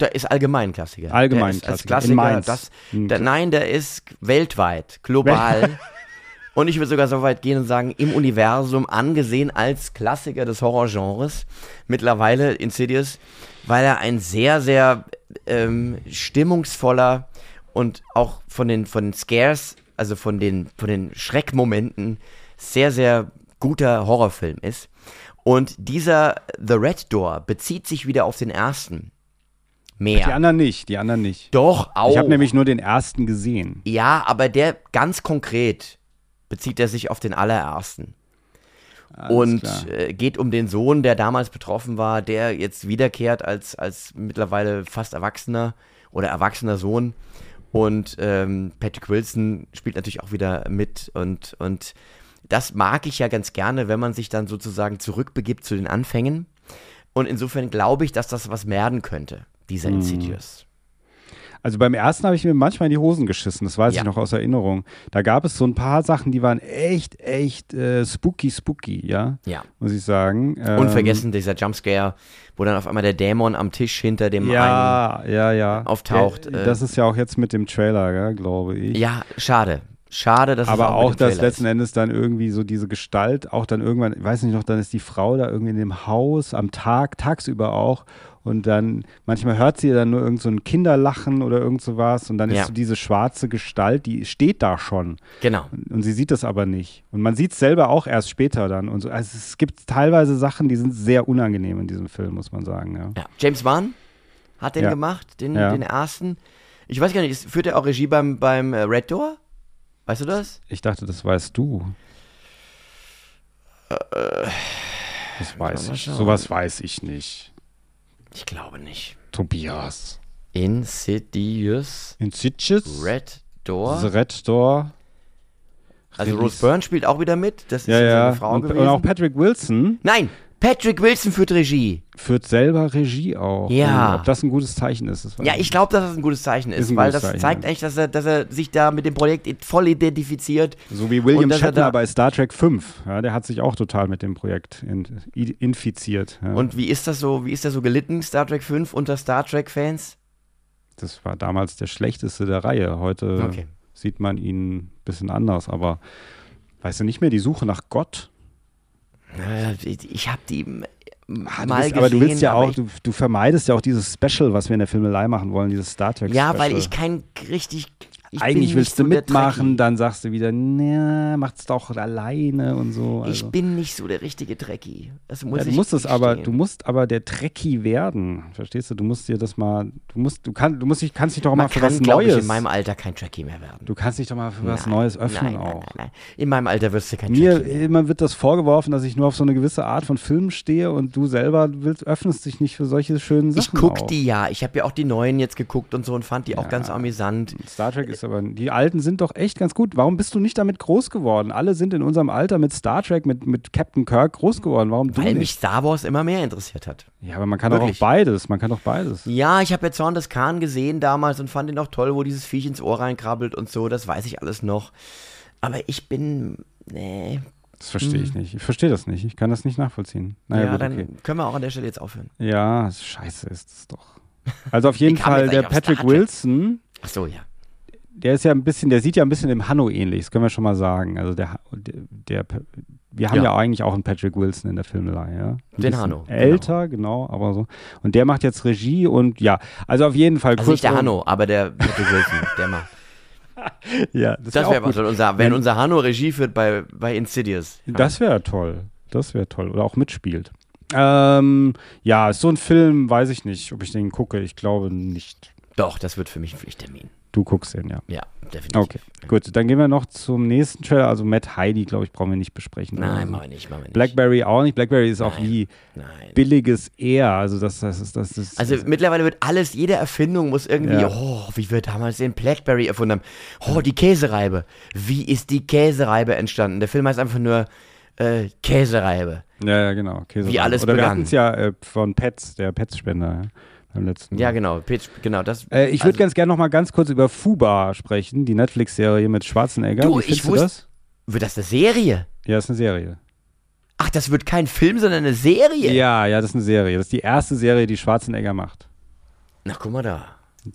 Der ist allgemein Klassiker. Allgemein ist als Klassiker. In Klassiker. Mainz. Das, Hm. der, nein, der ist weltweit, global. und ich würde sogar so weit gehen und sagen, im Universum angesehen als Klassiker des Horrorgenres. Mittlerweile Insidious, weil er ein sehr, sehr ähm, stimmungsvoller und auch von den, von den Scares, also von den, von den Schreckmomenten, sehr, sehr guter Horrorfilm ist. Und dieser The Red Door bezieht sich wieder auf den ersten. Mehr. Die anderen nicht, die anderen nicht. Doch, auch. Ich habe nämlich nur den ersten gesehen. ja, aber der ganz konkret bezieht er sich auf den allerersten. Alles und klar. äh, geht um den Sohn, der damals betroffen war, der jetzt wiederkehrt als, als mittlerweile fast Erwachsener oder erwachsener Sohn. Und ähm, Patrick Wilson spielt natürlich auch wieder mit. Und, und das mag ich ja ganz gerne, wenn man sich dann sozusagen zurückbegibt zu den Anfängen. Und insofern glaube ich, dass das was werden könnte, dieser Hm. Insidious. Also beim ersten habe ich mir manchmal in die Hosen geschissen, das weiß Ja. ich noch aus Erinnerung. Da gab es so ein paar Sachen, die waren echt, echt äh, spooky, spooky, ja, Ja. muss ich sagen. Ähm, Unvergessen dieser Jumpscare, wo dann auf einmal der Dämon am Tisch hinter dem einen. Ja, ja, ja. auftaucht, Der, äh, das ist ja auch jetzt mit dem Trailer, gell, glaube ich. Ja, schade. Schade, dass es Aber auch, auch, dem dass letzten ist. Endes dann irgendwie so diese Gestalt, auch dann irgendwann, ich weiß nicht noch, dann ist die Frau da irgendwie in dem Haus am Tag, tagsüber auch. Und dann, manchmal hört sie dann nur irgend so ein Kinderlachen oder irgend sowas. Und dann Ja. ist so diese schwarze Gestalt, die steht da schon. Genau. Und sie sieht das aber nicht. Und man sieht es selber auch erst später dann. Und so. Also es gibt teilweise Sachen, die sind sehr unangenehm in diesem Film, muss man sagen. Ja. Ja. James Wan hat den Ja. gemacht, den, den ersten. Ich weiß gar nicht, führt er auch Regie beim, beim äh, Red Door? Weißt du das? Ich dachte, das weißt du. das weiß ich. Sowas weiß ich nicht. Ich glaube nicht. Tobias. Insidious Insidious? Red Door. The Red Door. Also. Rose Byrne spielt auch wieder mit. Das ist Ja, ja seine Frau Und, gewesen. und auch Patrick Wilson Nein, Patrick Wilson führt Regie. führt selber Regie auch. Ja. Und Ob das ein gutes Zeichen ist, das Ja, ich glaube, dass das ein gutes Zeichen ist, Ist weil das Zeichen, zeigt ja. eigentlich, dass er, dass er sich da mit dem Projekt voll identifiziert. So wie William er Shatner bei Star Trek 5. Ja, der hat sich auch total mit dem Projekt in, infiziert. Ja. Und wie ist das so, wie ist der so gelitten, Star Trek 5 unter Star Trek-Fans? das war damals der schlechteste der Reihe. Heute Okay. sieht man ihn ein bisschen anders, aber Weißt du nicht mehr, die Suche nach Gott? Äh, Ich habe die Ah, du mal bist, aber du willst gesehen, ja aber auch, ich- du, du vermeidest ja auch dieses Special, was wir in der Filmelei machen wollen, dieses Star Trek Ja, Special. weil ich kein richtig. Ich Eigentlich willst so du mitmachen, dann sagst du wieder, na, macht's doch alleine und so. Also. Ich bin nicht so der richtige Trekkie. Das muss ja, du musst es aber, du musst aber der Trekkie werden, verstehst du? Du musst dir das mal, du musst, du kannst, du musst dich, kannst dich doch mal Man für kann, was glaube ich, Neues. in meinem Alter kein Trekkie mehr werden. du kannst dich doch mal für was Nein, Neues öffnen nein, auch. Nein, nein. In meinem Alter wirst du kein Mir Trekkie mehr. immer wird das vorgeworfen, dass ich nur auf so eine gewisse Art von Filmen stehe und du selber willst, öffnest dich nicht für solche schönen Sachen. Ich guck auch. die ja. Ich habe ja auch die neuen jetzt geguckt und so und fand die auch Ja. ganz amüsant. Star Trek ist aber, die alten sind doch echt ganz gut. Warum bist du nicht damit groß geworden? Alle sind in unserem Alter mit Star Trek, mit, mit Captain Kirk groß geworden. Warum du Weil mich? Star Wars immer mehr interessiert hat. Ja, aber man kann doch auch beides. Man kann doch beides. Ja, ich habe ja Zorn des Khan gesehen damals und fand ihn auch toll, wo dieses Viech ins Ohr reinkrabbelt und so. Das weiß ich alles noch. Aber ich bin. Nee. Das verstehe ich nicht. Ich verstehe das nicht. Ich kann das nicht nachvollziehen. Naja, Hm. ja, gut, dann okay. können wir auch an der Stelle jetzt aufhören. Ja, scheiße ist es doch. Also auf jeden Fall der Patrick? Wilson, Ach so, ja. Der ist ja ein bisschen, der sieht ja ein bisschen dem Hanno ähnlich, das können wir schon mal sagen. Also der, der, der wir haben ja. Ja. eigentlich auch einen Patrick Wilson in der Filmelei, ja. Ein Den Hanno, genau. Älter, genau. aber so. Und der macht jetzt Regie und ja, also auf jeden Fall Also nicht der Hanno, aber der Patrick Wilson, der macht. Ja, das, Das wäre gut. wenn unser, wenn Wenn- unser Hanno Regie führt bei, bei Insidious. Das wäre toll. Das wäre toll. Oder auch mitspielt. Ähm, ja, ist so ein Film, weiß ich nicht, ob ich den gucke. Ich glaube nicht. Doch, das wird für mich ein Pflichttermin. Du guckst den, ja. Ja, definitiv. Okay, gut. Dann gehen wir noch zum nächsten Trailer. Also Matt Heidi, glaube ich, brauchen wir nicht besprechen. Nein, machen wir nicht, machen wir nicht. Blackberry auch nicht. Blackberry ist auch Nein. wie Nein. billiges Air. Also das, das ist, das ist. Also mittlerweile wird alles, jede Erfindung muss irgendwie, Ja. oh, wie wir damals den Blackberry erfunden haben. Oh, die Käsereibe. Wie ist die Käsereibe entstanden? Der Film heißt einfach nur äh, Käsereibe. ja, ja, genau. Käse wie alles Oder wir begann. hatten es ja äh, von Pets, der Pets-Spender, ja, beim letzten Ja, genau. Pitch, genau das. Äh, ich würde also- ganz gerne noch mal ganz kurz über Fuba sprechen, die Netflix-Serie mit Schwarzenegger. Du, Wie ich wusste- das? Wird das eine Serie? Ja, ist eine Serie. Ach, das wird kein Film, sondern eine Serie? Ja, ja, das ist eine Serie. Das ist die erste Serie, die Schwarzenegger macht. Na, guck mal da.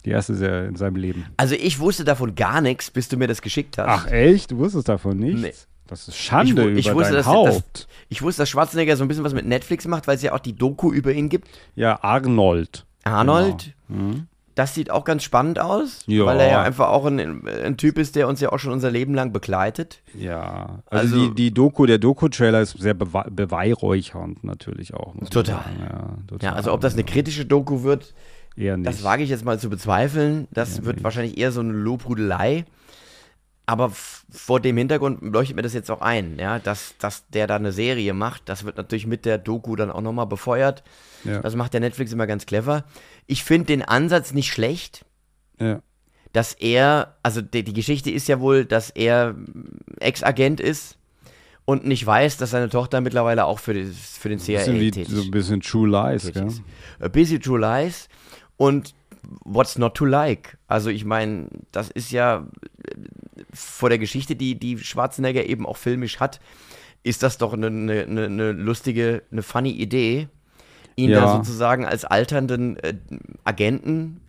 Die erste Serie in seinem Leben. Also ich wusste davon gar nichts, bis du mir das geschickt hast. Ach echt? Du wusstest davon nichts? Nee. Das ist Schande Ich ich über wusste, dein dass- Haupt. Ich wusste, dass Schwarzenegger so ein bisschen was mit Netflix macht, weil es ja auch die Doku über ihn gibt. ja, Arnold. Arnold, Genau. Mhm. das sieht auch ganz spannend aus, Ja. weil er ja einfach auch ein, ein Typ ist, der uns ja auch schon unser Leben lang begleitet. Ja, also, Also- die, die Doku, der Doku-Trailer ist sehr bewe beweihräuchernd natürlich auch. Total. Ja, total. Ja, also ob das eine kritische Doku wird, Eher nicht. das wage ich jetzt mal zu bezweifeln. Das wird wahrscheinlich eher so eine Lobhudelei. Aber vor dem Hintergrund leuchtet mir das jetzt auch ein, ja, dass, dass der da eine Serie macht. Das wird natürlich mit der Doku dann auch nochmal befeuert. Ja. Das macht der Netflix immer ganz clever. Ich finde den Ansatz nicht schlecht, ja. dass er, also die, die Geschichte ist ja wohl, dass er Ex-Agent ist und nicht weiß, dass seine Tochter mittlerweile auch für, die, für den CIA tätig so ein bisschen True Lies, gell? ist. A Busy True Lies und What's Not to Like. Also ich meine, das ist ja vor der Geschichte, die, die Schwarzenegger eben auch filmisch hat, ist das doch eine, eine, eine, lustige, eine funny Idee, ihn Ja. da sozusagen als alternden äh, Agenten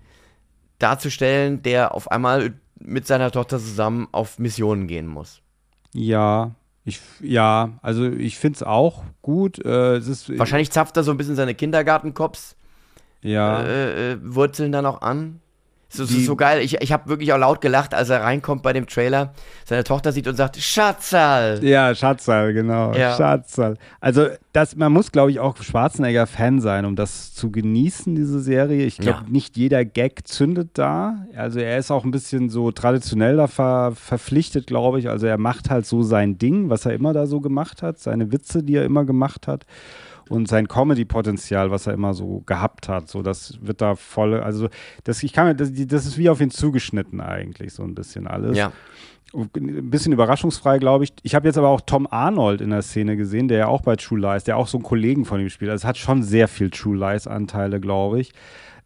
darzustellen, der auf einmal mit seiner Tochter zusammen auf Missionen gehen muss. Ja, ich, ja, also ich finde es auch gut. Äh, es ist, Wahrscheinlich zapft er so ein bisschen seine Kindergartenkops ja. äh, äh, Wurzeln da noch an. Ist Die- so geil. Ich, ich habe wirklich auch laut gelacht, als er reinkommt bei dem Trailer, seine Tochter sieht und sagt, Schatzal. Ja, Schatzal, genau. Ja. Schatzal. Also, das, man muss, glaube ich, auch Schwarzenegger-Fan sein, um das zu genießen, diese Serie. Ich glaube, Ja. nicht jeder Gag zündet da. Also, er ist auch ein bisschen so traditionell da ver verpflichtet, glaube ich. Also, er macht halt so sein Ding, was er immer da so gemacht hat, seine Witze, die er immer gemacht hat. Und sein Comedy-Potenzial, was er immer so gehabt hat, so das wird da voll, also das, ich kann mir, das, das ist wie auf ihn zugeschnitten eigentlich, so ein bisschen alles Ja, ein bisschen überraschungsfrei, glaube ich. Ich habe jetzt aber auch Tom Arnold in der Szene gesehen, der ja auch bei True Lies, der auch so einen Kollegen von ihm spielt. Also es hat schon sehr viel True Lies-Anteile, glaube ich.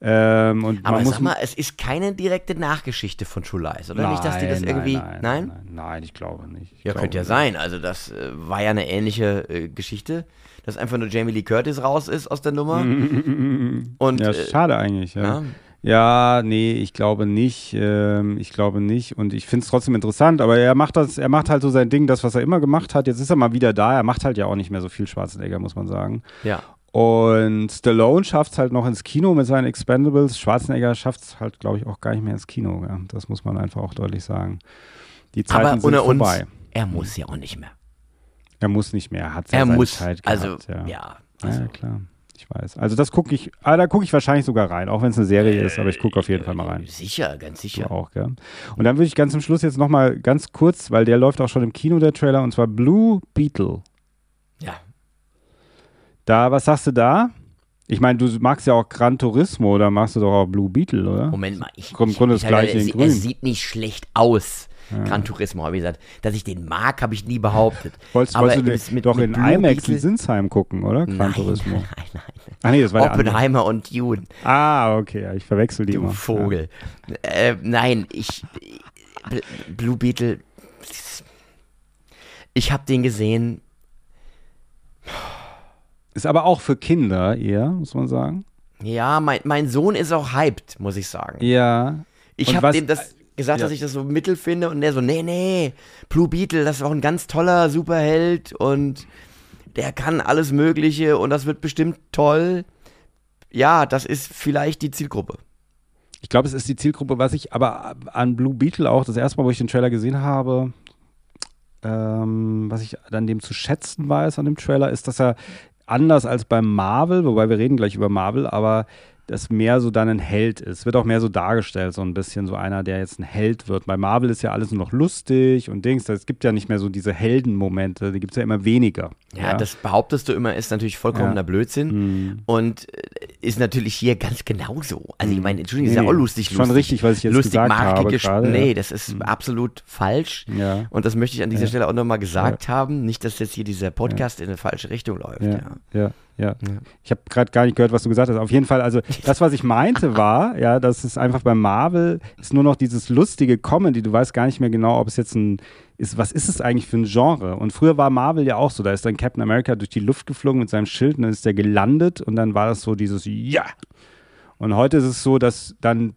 Ähm, und aber sag mal, es ist keine direkte Nachgeschichte von True Lies, oder? nicht, dass die das Nein, irgendwie. Nein, nein, nein, nein, ich glaube nicht. Ich Ja, glaube könnte ja nicht. sein. Also, das äh, war ja eine ähnliche äh, Geschichte, dass einfach nur Jamie Lee Curtis raus ist aus der Nummer. Und Ja, äh, schade eigentlich. Ja. ja, Ja, nee, ich glaube nicht. Ähm, ich glaube nicht. Und ich finde es trotzdem interessant, aber er macht das, er macht halt so sein Ding, das, was er immer gemacht hat. Jetzt ist er mal wieder da. Er macht halt ja auch nicht mehr so viel Schwarzenegger, muss man sagen. Ja. Und Stallone schafft es halt noch ins Kino mit seinen Expendables. Schwarzenegger schafft es halt, glaube ich, auch gar nicht mehr ins Kino. Ja. Das muss man einfach auch deutlich sagen. Die Zeiten Aber sind unter uns, vorbei. er muss ja auch nicht mehr. Er muss nicht mehr. Er hat Er seine muss, Zeit also, gehabt, ja. ja. Ja, Also, ja, klar. Ich weiß. Also das gucke ich, ah, da gucke ich wahrscheinlich sogar rein, auch wenn es eine Serie ist, aber ich gucke auf jeden Fall mal rein. Sicher, ganz Du sicher. auch, gell? Und dann würde ich ganz zum Schluss jetzt nochmal ganz kurz, weil der läuft auch schon im Kino, der Trailer, und zwar Blue Beetle. Ja. Da, was sagst du da? Ich meine, du magst ja auch Gran Turismo, da machst du doch auch Blue Beetle, oder? Moment mal, ich, Im ich, Grunde ich, das Gleiche es, es sieht nicht schlecht aus. Gran Turismo, habe ich gesagt. Dass ich den mag, habe ich nie behauptet. Wolltest, Aber wolltest du den mit- doch mit in Blue IMAX Beetle- in Sinsheim gucken, oder? Gran Nein, Turismo. nein, nein. Ach nee, das war der. Oppenheimer und Dune, Ah, okay, ja, ich verwechsel die du immer. Vogel. Äh, nein, ich. Bl- Blue Beetle. Ich habe den gesehen. Ist aber auch für Kinder eher, muss man sagen. Ja, mein, mein Sohn ist auch hyped, muss ich sagen. Ja. Ich habe dem das gesagt, ja. dass ich das so mittel finde und der so, nee, nee, Blue Beetle, das ist auch ein ganz toller Superheld und der kann alles Mögliche und das wird bestimmt toll. Ja, das ist vielleicht die Zielgruppe. Ich glaube, es ist die Zielgruppe, was ich aber an Blue Beetle auch das erste Mal, wo ich den Trailer gesehen habe, ähm, was ich an dem zu schätzen weiß an dem Trailer, ist, dass er anders als beim Marvel, wobei wir reden gleich über Marvel, aber das mehr so dann ein Held ist. Wird auch mehr so dargestellt, so ein bisschen so einer, der jetzt ein Held wird. Bei Marvel ist ja alles nur noch lustig und Dings. Es gibt ja nicht mehr so diese Heldenmomente, die gibt es ja immer weniger. Ja, das behauptest du immer, ist natürlich vollkommener Ja. Blödsinn Hm. und äh, ist natürlich hier ganz genauso. Also ich meine, Entschuldigung, ist Nee, ja auch lustig, schon lustig. richtig, was ich jetzt lustig, gesagt habe gerade, Nee, ja. das ist absolut falsch. Ja. Und das möchte ich an dieser Ja. Stelle auch nochmal gesagt haben. Nicht, dass jetzt hier dieser Podcast in eine falsche Richtung läuft. Ja, Ja. Ich habe gerade gar nicht gehört, was du gesagt hast. Auf jeden Fall, also das, was ich meinte, war, ja, dass es einfach bei Marvel ist nur noch dieses lustige Comedy. Du weißt gar nicht mehr genau, ob es jetzt ein ist, was ist es eigentlich für ein Genre? Und früher war Marvel ja auch so, da ist dann Captain America durch die Luft geflogen mit seinem Schild und dann ist der gelandet und dann war das so dieses Ja. Und heute ist es so, dass dann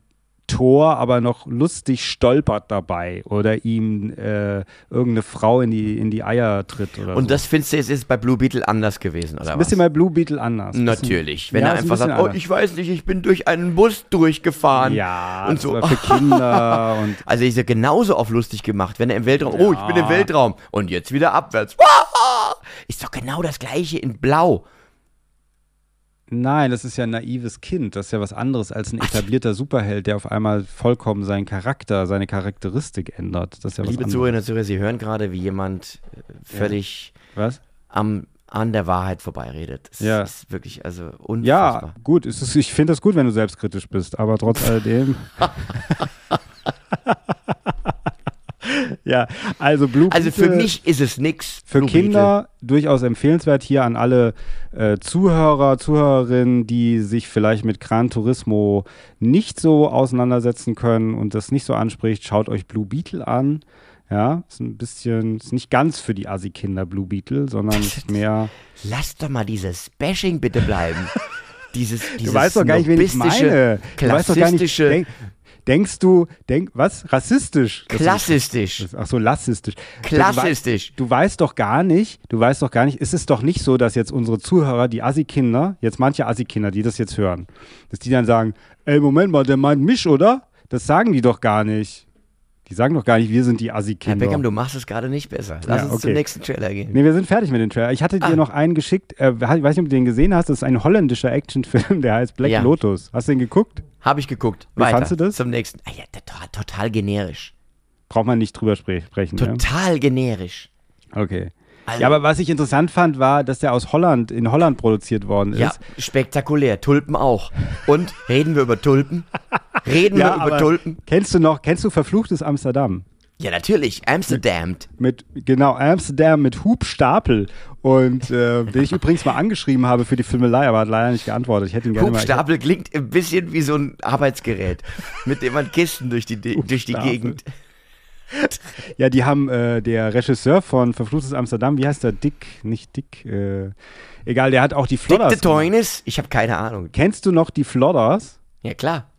Thor aber noch lustig stolpert dabei oder ihm äh, irgendeine Frau in die, in die Eier tritt oder so. Und das findest du jetzt ist bei Blue Beetle anders gewesen, oder Ein was? bisschen bei Blue Beetle anders. Natürlich. Wenn Ja, er ist ein einfach sagt, oh, anders. ich weiß nicht, ich bin durch einen Bus durchgefahren. Ja, Und so. so. für Kinder und Also ist er genauso auf lustig gemacht, wenn er im Weltraum, oh, ich bin im Ja. Weltraum und jetzt wieder abwärts. Ist doch genau das gleiche in Blau. Nein, das ist ja ein naives Kind. Das ist ja was anderes als ein etablierter Superheld, der auf einmal vollkommen seinen Charakter, seine Charakteristik ändert. Das ist ja Liebe. Zuhörerinnen und Zuhörer, Sie hören gerade, wie jemand äh, völlig Was? am, an der Wahrheit vorbeiredet. Das Ja. ist wirklich, also Ja, unfassbar. gut. Es ist, ich finde das gut, wenn du selbstkritisch bist, aber trotz alledem. ja, also Blue Also für Beetle- mich ist es nix. Für Blue Kinder durchaus empfehlenswert hier an alle äh, Zuhörer, Zuhörerinnen, die sich vielleicht mit Gran Turismo nicht so auseinandersetzen können und das nicht so anspricht, schaut euch Blue Beetle an. Ja, ist ein bisschen, ist nicht ganz für die Assi-Kinder Blue Beetle, sondern ist mehr. Beetle. Lass doch mal dieses Bashing bitte bleiben. dieses, dieses Du weißt doch gar nicht, wen ich meine. Du weißt doch gar nicht. Denk, denkst du, denk, was? Rassistisch? Ist- klassistisch, das- Ach so, lassistisch. klassistisch. Du weißt doch gar nicht, du weißt doch gar nicht, ist es doch nicht so, dass jetzt unsere Zuhörer, die Assi-Kinder, jetzt manche Assi-Kinder, die das jetzt hören, dass die dann sagen, ey, Moment mal, der meint mich, oder? Das sagen die doch gar nicht. Die sagen doch gar nicht, wir sind die Herr Assi-Kinder. Beckham, du machst es gerade nicht besser. Lass Ja, uns okay. zum nächsten Trailer gehen. Nee, wir sind fertig mit dem Trailer. Ich hatte dir Ah. noch einen geschickt, äh, ich weiß nicht, ob du den gesehen hast, das ist ein holländischer Actionfilm, der heißt Black Ja. Lotus. Hast du den geguckt? Habe ich geguckt. Wie Weiter. fandst du das? Zum nächsten. Ah, ja, total, total generisch. Braucht man nicht drüber spre sprechen. Ja? Total generisch. Okay. Also, Ja, aber was ich interessant fand, war, dass der aus Holland, in Holland produziert worden ist. ja, spektakulär. Tulpen auch. Und reden wir über Tulpen? Reden wir über Tulpen? Kennst du noch, kennst du Verfluchtes Amsterdam? Ja, natürlich. Amsterdam. Mit, genau, Amsterdam mit Hubstapel. Und äh, den ich übrigens mal angeschrieben habe für die Filmelei, aber hat leider nicht geantwortet. Ich hätte ihn gerne mal. Hubstapel klingt ein bisschen wie so ein Arbeitsgerät, mit dem man Kisten durch die, durch die. Gegend. Ja, die haben äh, der Regisseur von Verfluchtes Amsterdam, wie heißt der? Dick, nicht Dick, äh, egal, der hat auch die Dick Flodders. the Toynes? Ich habe keine Ahnung. Kennst du noch die Flodders? Ja, klar.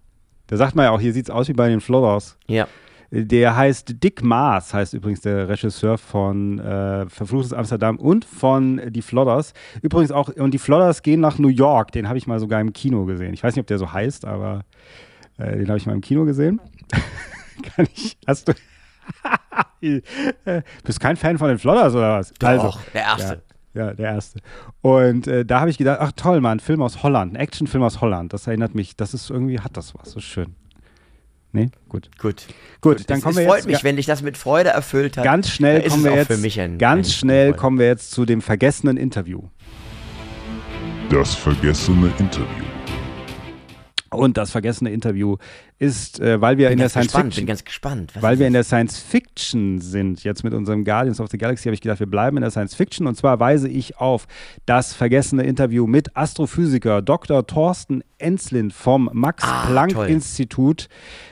Da sagt man ja auch, hier sieht es aus wie bei den Flodders. Ja. Der heißt Dick Maas, heißt übrigens der Regisseur von äh, Verfluchtes Amsterdam und von Die Flodders. Übrigens auch, und die Flodders gehen nach New York. Den habe ich mal sogar im Kino gesehen. Ich weiß nicht, ob der so heißt, aber äh, den habe ich mal im Kino gesehen. Kann ich, hast du. Bist kein Fan von den Flodders oder was? Doch, also, der erste. Ja, ja, der erste. Und äh, da habe ich gedacht, ach toll, mal ein Film aus Holland, ein Actionfilm aus Holland. Das erinnert mich, das ist irgendwie, hat das was, so schön. Nee, gut. Gut. Gut, dann es, kommen es wir freut jetzt mich, wenn dich das mit Freude erfüllt hat. ganz schnell kommen wir jetzt für mich ein, ganz ein schnell kommen wir jetzt zu dem vergessenen Interview. Das vergessene Interview. Und das vergessene Interview ist, äh, weil wir bin in der Science gespannt, Fiction bin ganz gespannt. Was Weil wir in der? Science Fiction sind, jetzt mit unserem Guardians of the Galaxy, habe ich gedacht, wir bleiben in der Science Fiction. Und zwar weise ich auf das vergessene Interview mit Astrophysiker Dr. Thorsten Enzlin vom Ah, toll. Max-Planck-Institut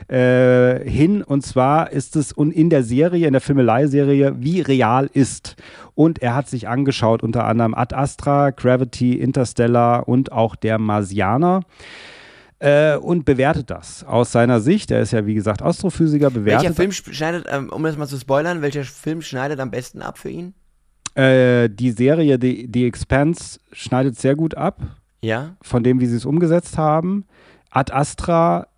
äh, hin. Und zwar ist es in der Serie, in der Filmelei-Serie, wie real ist. Und er hat sich angeschaut, unter anderem Ad Astra, Gravity, Interstellar und auch der Marsianer. Äh, und bewertet das aus seiner Sicht. Er ist ja, wie gesagt, Astrophysiker, bewertet Welcher Film sch- schneidet, ähm, um das mal zu spoilern, welcher Film schneidet am besten ab für ihn? Äh, die Serie The, The Expanse schneidet sehr gut ab Ja? von dem, wie sie es umgesetzt haben. Ad Astra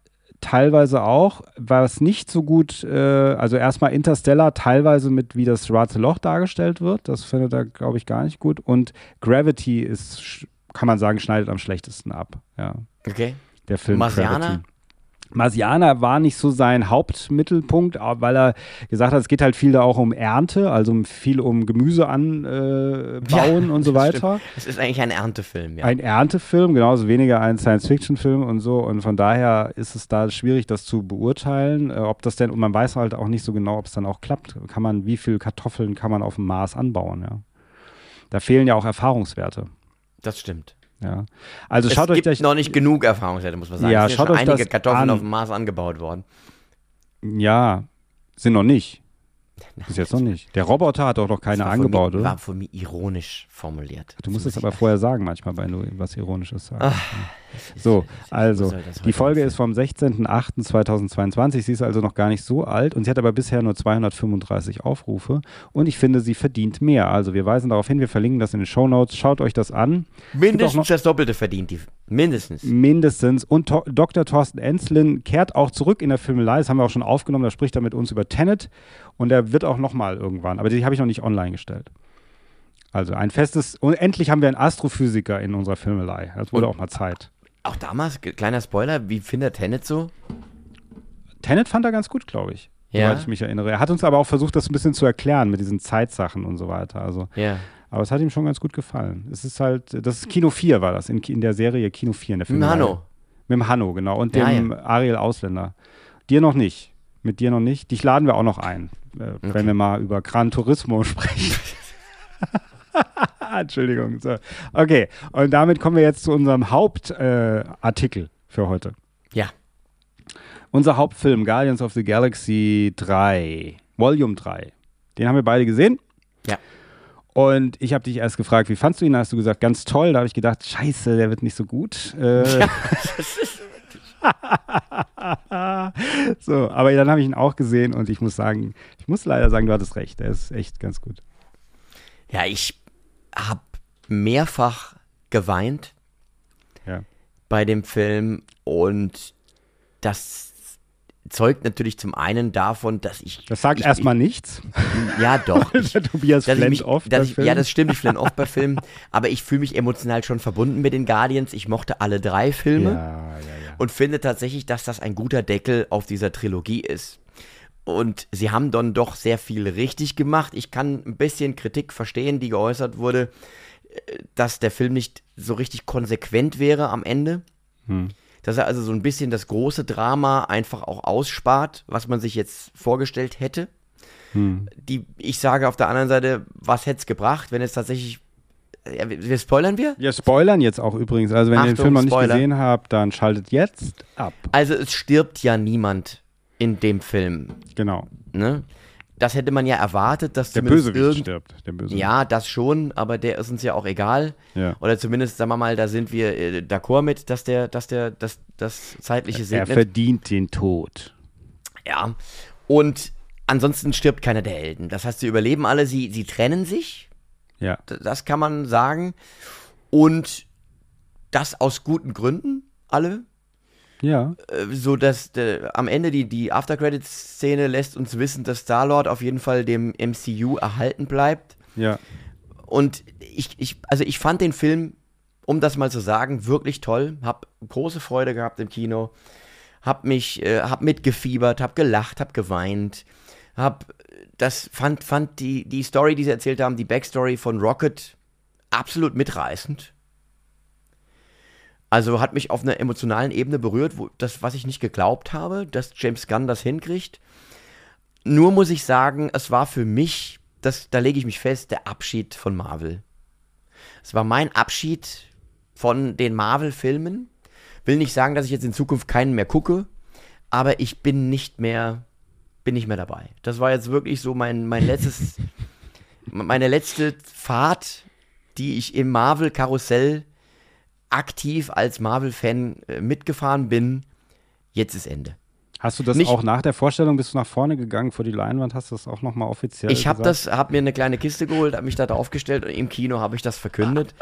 teilweise auch, was nicht so gut, äh, also erstmal Interstellar teilweise mit, wie das schwarze Loch dargestellt wird. Das findet er, glaube ich, gar nicht gut. Und Gravity ist, kann man sagen, schneidet am schlechtesten ab. Ja, Okay. Der Film Marsianer? Gravity. War nicht so sein Hauptmittelpunkt, weil er gesagt hat, es geht halt viel da auch um Ernte, also viel um Gemüse anbauen äh, bauen und so weiter. Es ist eigentlich ein Erntefilm, ja. Ein Erntefilm, genauso weniger ein Science-Fiction-Film und so. Und von daher ist es da schwierig, das zu beurteilen, äh, ob das denn, und man weiß halt auch nicht so genau, ob es dann auch klappt. Kann man, wie viel Kartoffeln kann man auf dem Mars anbauen, ja. Da fehlen ja auch Erfahrungswerte. das stimmt. Ja. Also Es schaut euch gibt gleich. noch nicht genug Erfahrungswerte, muss man sagen. Ja, es sind schaut schon euch einige das Kartoffeln an. auf dem Mars angebaut worden. Ja, sind noch nicht. Bis jetzt noch nicht. Der Roboter hat auch noch keine Das angebaut, mir, oder? War von mir ironisch formuliert. Du musst Das es aber vorher sagen, manchmal, wenn du was Ironisches sagst. Ach, So, also, halt das die Folge ist vom 16.08.2022. Sie ist also noch gar nicht so alt und sie hat aber bisher nur 235 Aufrufe und ich finde, sie verdient mehr. Also, wir weisen darauf hin, wir verlinken das in den Show Notes. Schaut euch das an. Mindestens das Doppelte verdient die. Mindestens. Mindestens. Und to Dr. Thorsten Enzlin kehrt auch zurück in der Filmelei. Das haben wir auch schon aufgenommen. Da spricht er mit uns über Tenet. Und er wird auch nochmal irgendwann. Aber die habe ich noch nicht online gestellt. Also ein festes. Und endlich haben wir einen Astrophysiker in unserer Filmelei. Das wurde Und- auch mal Zeit. Auch damals, kleiner Spoiler, wie findet Tenet so? Tenet fand er ganz gut, glaube ich. Ja? Soweit ich mich erinnere. Er hat uns aber auch versucht, das ein bisschen zu erklären mit diesen Zeitsachen und so weiter. Also, Ja. aber es hat ihm schon ganz gut gefallen. Es ist halt, das ist Kino 4 war das, in, in der Serie Kino 4 in der Mit Filmelei. Hanno. Mit dem Hanno, genau. Und Ja, dem Ariel Ausländer. Dir noch nicht. Mit dir noch nicht. Dich laden wir auch noch ein, äh, wenn wir mal über Gran Turismo sprechen. Entschuldigung. So. Okay, und damit kommen wir jetzt zu unserem Hauptartikel äh, für heute. Ja. Unser Hauptfilm Guardians of the Galaxy 3, Volume 3. Den haben wir beide gesehen. Ja. Und ich habe dich erst gefragt, wie fandst du ihn? Da hast du gesagt, ganz toll. Da habe ich gedacht, scheiße, der wird nicht so gut. Äh, so, aber dann habe ich ihn auch gesehen und ich muss sagen, ich muss leider sagen, du hattest recht. Der ist echt ganz gut. Ja, ich habe mehrfach geweint Ja. bei dem Film und das zeugt natürlich zum einen davon, dass ich. Das sagt ich, erstmal nichts. Ich, ja, doch. Ich, Tobias flennt mich, oft dass bei ich, Filmen. ja, das stimmt, ich flenne oft bei Filmen, aber ich fühle mich emotional schon verbunden mit den Guardians. Ich mochte alle drei Filme ja, ja. und finde tatsächlich, dass das ein guter Deckel auf dieser Trilogie ist. Und sie haben dann doch sehr viel richtig gemacht. Ich kann ein bisschen Kritik verstehen, die geäußert wurde, äh, dass der Film nicht so richtig konsequent wäre am Ende. Hm. Dass er also so ein bisschen das große Drama einfach auch ausspart, was man sich jetzt vorgestellt hätte. Hm. Die, ich sage auf der anderen Seite, was hätte es gebracht, wenn es tatsächlich. Ja, wir, spoilern wir? Wir spoilern jetzt auch übrigens. Also, wenn ihr den Achtung, Film noch nicht Spoiler. gesehen habt, dann schaltet jetzt ab. Also, es stirbt ja niemand in dem Film. Genau. Ne? das hätte man ja erwartet, dass Der Bösewicht stirbt. Der Bösewicht. Ja, das schon, aber der ist uns ja auch egal. Ja. Oder zumindest, sagen wir mal, da sind wir äh, d'accord mit, dass der, dass der, dass das zeitliche Er segnet. verdient den Tod. Ja. Und ansonsten stirbt keiner der Helden. Das heißt, sie überleben alle, sie, sie trennen sich. Ja. Das kann man sagen. Und das aus guten Gründen, alle. Ja. Äh, So dass äh, am Ende die, die After-Credits-Szene lässt uns wissen, dass Star-Lord auf jeden Fall dem MCU erhalten bleibt. Ja. Und ich, ich, also ich fand den Film, um das mal zu sagen, wirklich toll. Hab große Freude gehabt im Kino. Hab mich, äh, hab mitgefiebert, hab gelacht, hab geweint. Hab, das fand, fand die, die Story, die sie erzählt haben, die Backstory von Rocket absolut mitreißend. Also hat mich auf einer emotionalen Ebene berührt, wo das, was ich nicht geglaubt habe, dass James Gunn das hinkriegt. Nur muss ich sagen, es war für mich, das, da lege ich mich fest, der Abschied von Marvel. Es war mein Abschied von den Marvel-Filmen. Will nicht sagen, dass ich jetzt in Zukunft keinen mehr gucke, aber ich bin nicht mehr, bin nicht mehr dabei. Das war jetzt wirklich so mein, mein letztes, meine letzte Fahrt, die ich im Marvel-Karussell aktiv als Marvel-Fan äh, mitgefahren bin. Jetzt ist Ende. Hast du das Nicht- auch nach der Vorstellung, bist du nach vorne gegangen vor die Leinwand, hast du das auch nochmal offiziell Ich habe das, habe mir eine kleine Kiste geholt, habe mich da draufgestellt und im Kino habe ich das verkündet.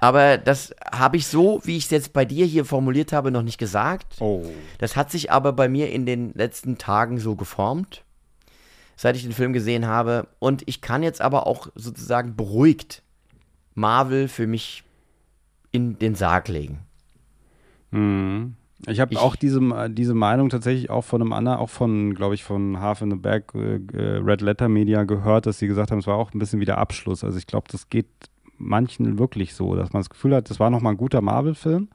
Aber das habe ich so, wie ich es jetzt bei dir hier formuliert habe, noch nicht gesagt. Oh. Das hat sich aber bei mir in den letzten Tagen so geformt, seit ich den Film gesehen habe. Und ich kann jetzt aber auch sozusagen beruhigt Marvel für mich in den Sarg legen. Mhm. Ich habe auch diese, diese Meinung tatsächlich auch von einem anderen, auch von, glaube ich, von Half in the Bag, äh, äh, Red Letter Media gehört, dass sie gesagt haben, es war auch ein bisschen wie der Abschluss. Also ich glaube, das geht manchen wirklich so, dass man das Gefühl hat, das war nochmal ein guter Marvel-Film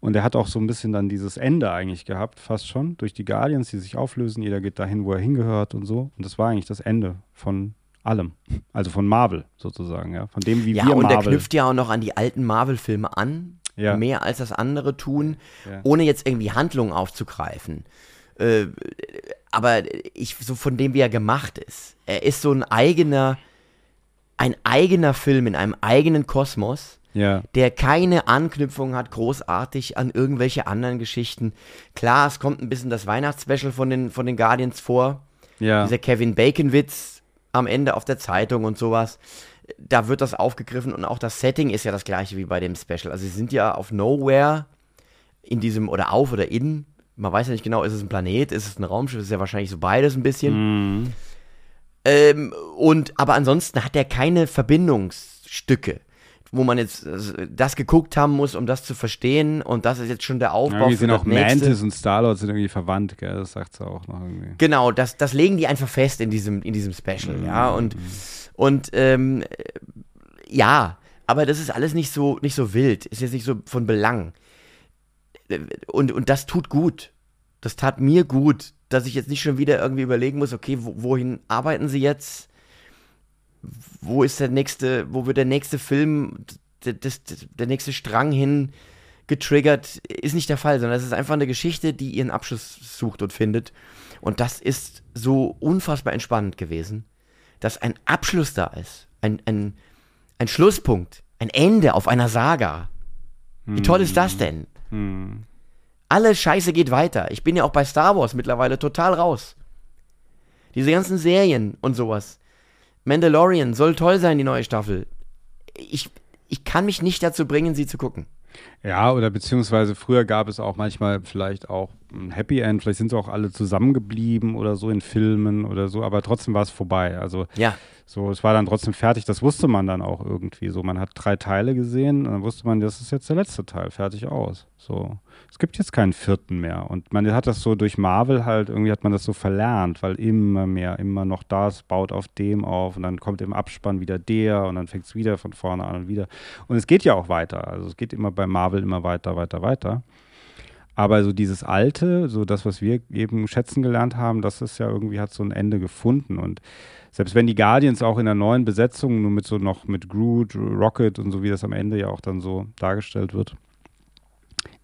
und er hat auch so ein bisschen dann dieses Ende eigentlich gehabt, fast schon, durch die Guardians, die sich auflösen, jeder geht dahin, wo er hingehört und so. Und das war eigentlich das Ende von allem. Also von Marvel sozusagen, ja. Von dem, wie Ja, wir und der Marvel. knüpft ja auch noch an die alten Marvel-Filme an, Ja. mehr als das andere tun, Ja. ohne jetzt irgendwie Handlungen aufzugreifen. Äh, aber ich, so von dem, wie er gemacht ist. Er ist so ein eigener, ein eigener Film in einem eigenen Kosmos, ja. der keine Anknüpfung hat, großartig an irgendwelche anderen Geschichten. Klar, es kommt ein bisschen das Weihnachtsspecial von den, von den Guardians vor Ja. dieser Kevin Bacon-Witz am Ende auf der Zeitung und sowas. Da wird das aufgegriffen und auch das Setting ist ja das gleiche wie bei dem Special. Also sie sind ja auf Nowhere in diesem oder auf oder in. Man weiß ja nicht genau, ist es ein Planet, ist es ein Raumschiff, ist ja wahrscheinlich so beides ein bisschen. Mhm. Ähm, und aber ansonsten hat er keine Verbindungsstücke, wo man jetzt äh, das geguckt haben muss, um das zu verstehen. Und das ist jetzt schon der Aufbau Irgendwie für sind das auch nächste. Mantis und Star-Lord sind irgendwie verwandt, gell? Das sagt sie auch noch irgendwie. Genau, das, das legen die einfach fest in diesem, in diesem Special, ja. Und, und ähm, äh, ja, aber das ist alles nicht so, nicht so wild, ist jetzt nicht so von Belang. Äh, Und, und das tut gut. Das tat mir gut, dass ich jetzt nicht schon wieder irgendwie überlegen muss, okay, wo, wohin arbeiten sie jetzt? Wo ist der nächste, wo wird der nächste Film, der, das, der nächste Strang hin getriggert? Ist nicht der Fall, sondern es ist einfach eine Geschichte, die ihren Abschluss sucht und findet. Und das ist so unfassbar entspannend gewesen, dass ein Abschluss da ist. Ein, ein, ein Schlusspunkt, ein Ende auf einer Saga. Wie toll ist das denn? Hm. Alle Scheiße geht weiter. Ich bin ja auch bei Star Wars mittlerweile total raus. Diese ganzen Serien und sowas. Mandalorian soll toll sein, die neue Staffel. Ich, ich kann mich nicht dazu bringen, sie zu gucken. Ja, oder beziehungsweise früher gab es auch manchmal vielleicht auch ein Happy End, vielleicht sind sie auch alle zusammengeblieben oder so in Filmen oder so, aber trotzdem war es vorbei. Also Ja, so, es war dann trotzdem fertig, das wusste man dann auch irgendwie so. Man hat drei Teile gesehen und dann wusste man, das ist jetzt der letzte Teil, fertig aus. So. Es gibt jetzt keinen vierten mehr. Und man hat das so durch Marvel halt, irgendwie hat man das so verlernt, weil immer mehr, immer noch das baut auf dem auf und dann kommt im Abspann wieder der und dann fängt es wieder von vorne an und wieder. Und es geht ja auch weiter. Also es geht immer bei Marvel immer weiter, weiter, weiter. Aber so dieses Alte, so das, was wir eben schätzen gelernt haben, das ist ja irgendwie, hat so ein Ende gefunden. Und selbst wenn die Guardians auch in der neuen Besetzung, nur mit so noch mit Groot, Rocket und so, wie das am Ende ja auch dann so dargestellt wird,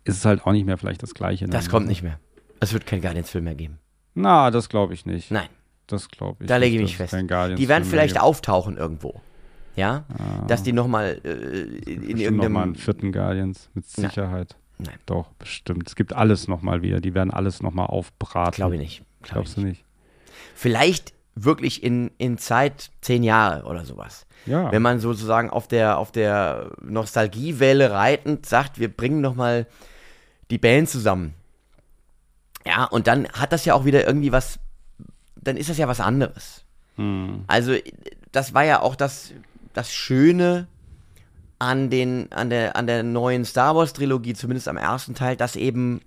ist es halt auch nicht mehr vielleicht das Gleiche. das kommt nicht mehr. Es wird keinen Guardians-Film mehr geben. Na, das glaube ich nicht. Nein. das glaube ich. Da lege ich mich fest. Die werden vielleicht auftauchen irgendwo. Ja? Dass die nochmal äh, in. Bestimmt noch mal irgendeinem. einen vierten Guardians, mit Nein. Sicherheit. Nein. Doch, bestimmt. Es gibt alles nochmal wieder. Die werden alles nochmal aufbraten. Glaube ich nicht. Glaub ich Glaubst du nicht? Vielleicht wirklich in, in Zeit zehn Jahre oder sowas. Ja. Wenn man sozusagen auf der, auf der Nostalgiewelle reitend sagt, wir bringen nochmal die Band zusammen. Ja, und dann hat das ja auch wieder irgendwie was, dann ist das ja was anderes. Hm. Also, das war ja auch das, das Schöne an, den, an, der, an der neuen Star Wars-Trilogie, zumindest am ersten Teil, dass eben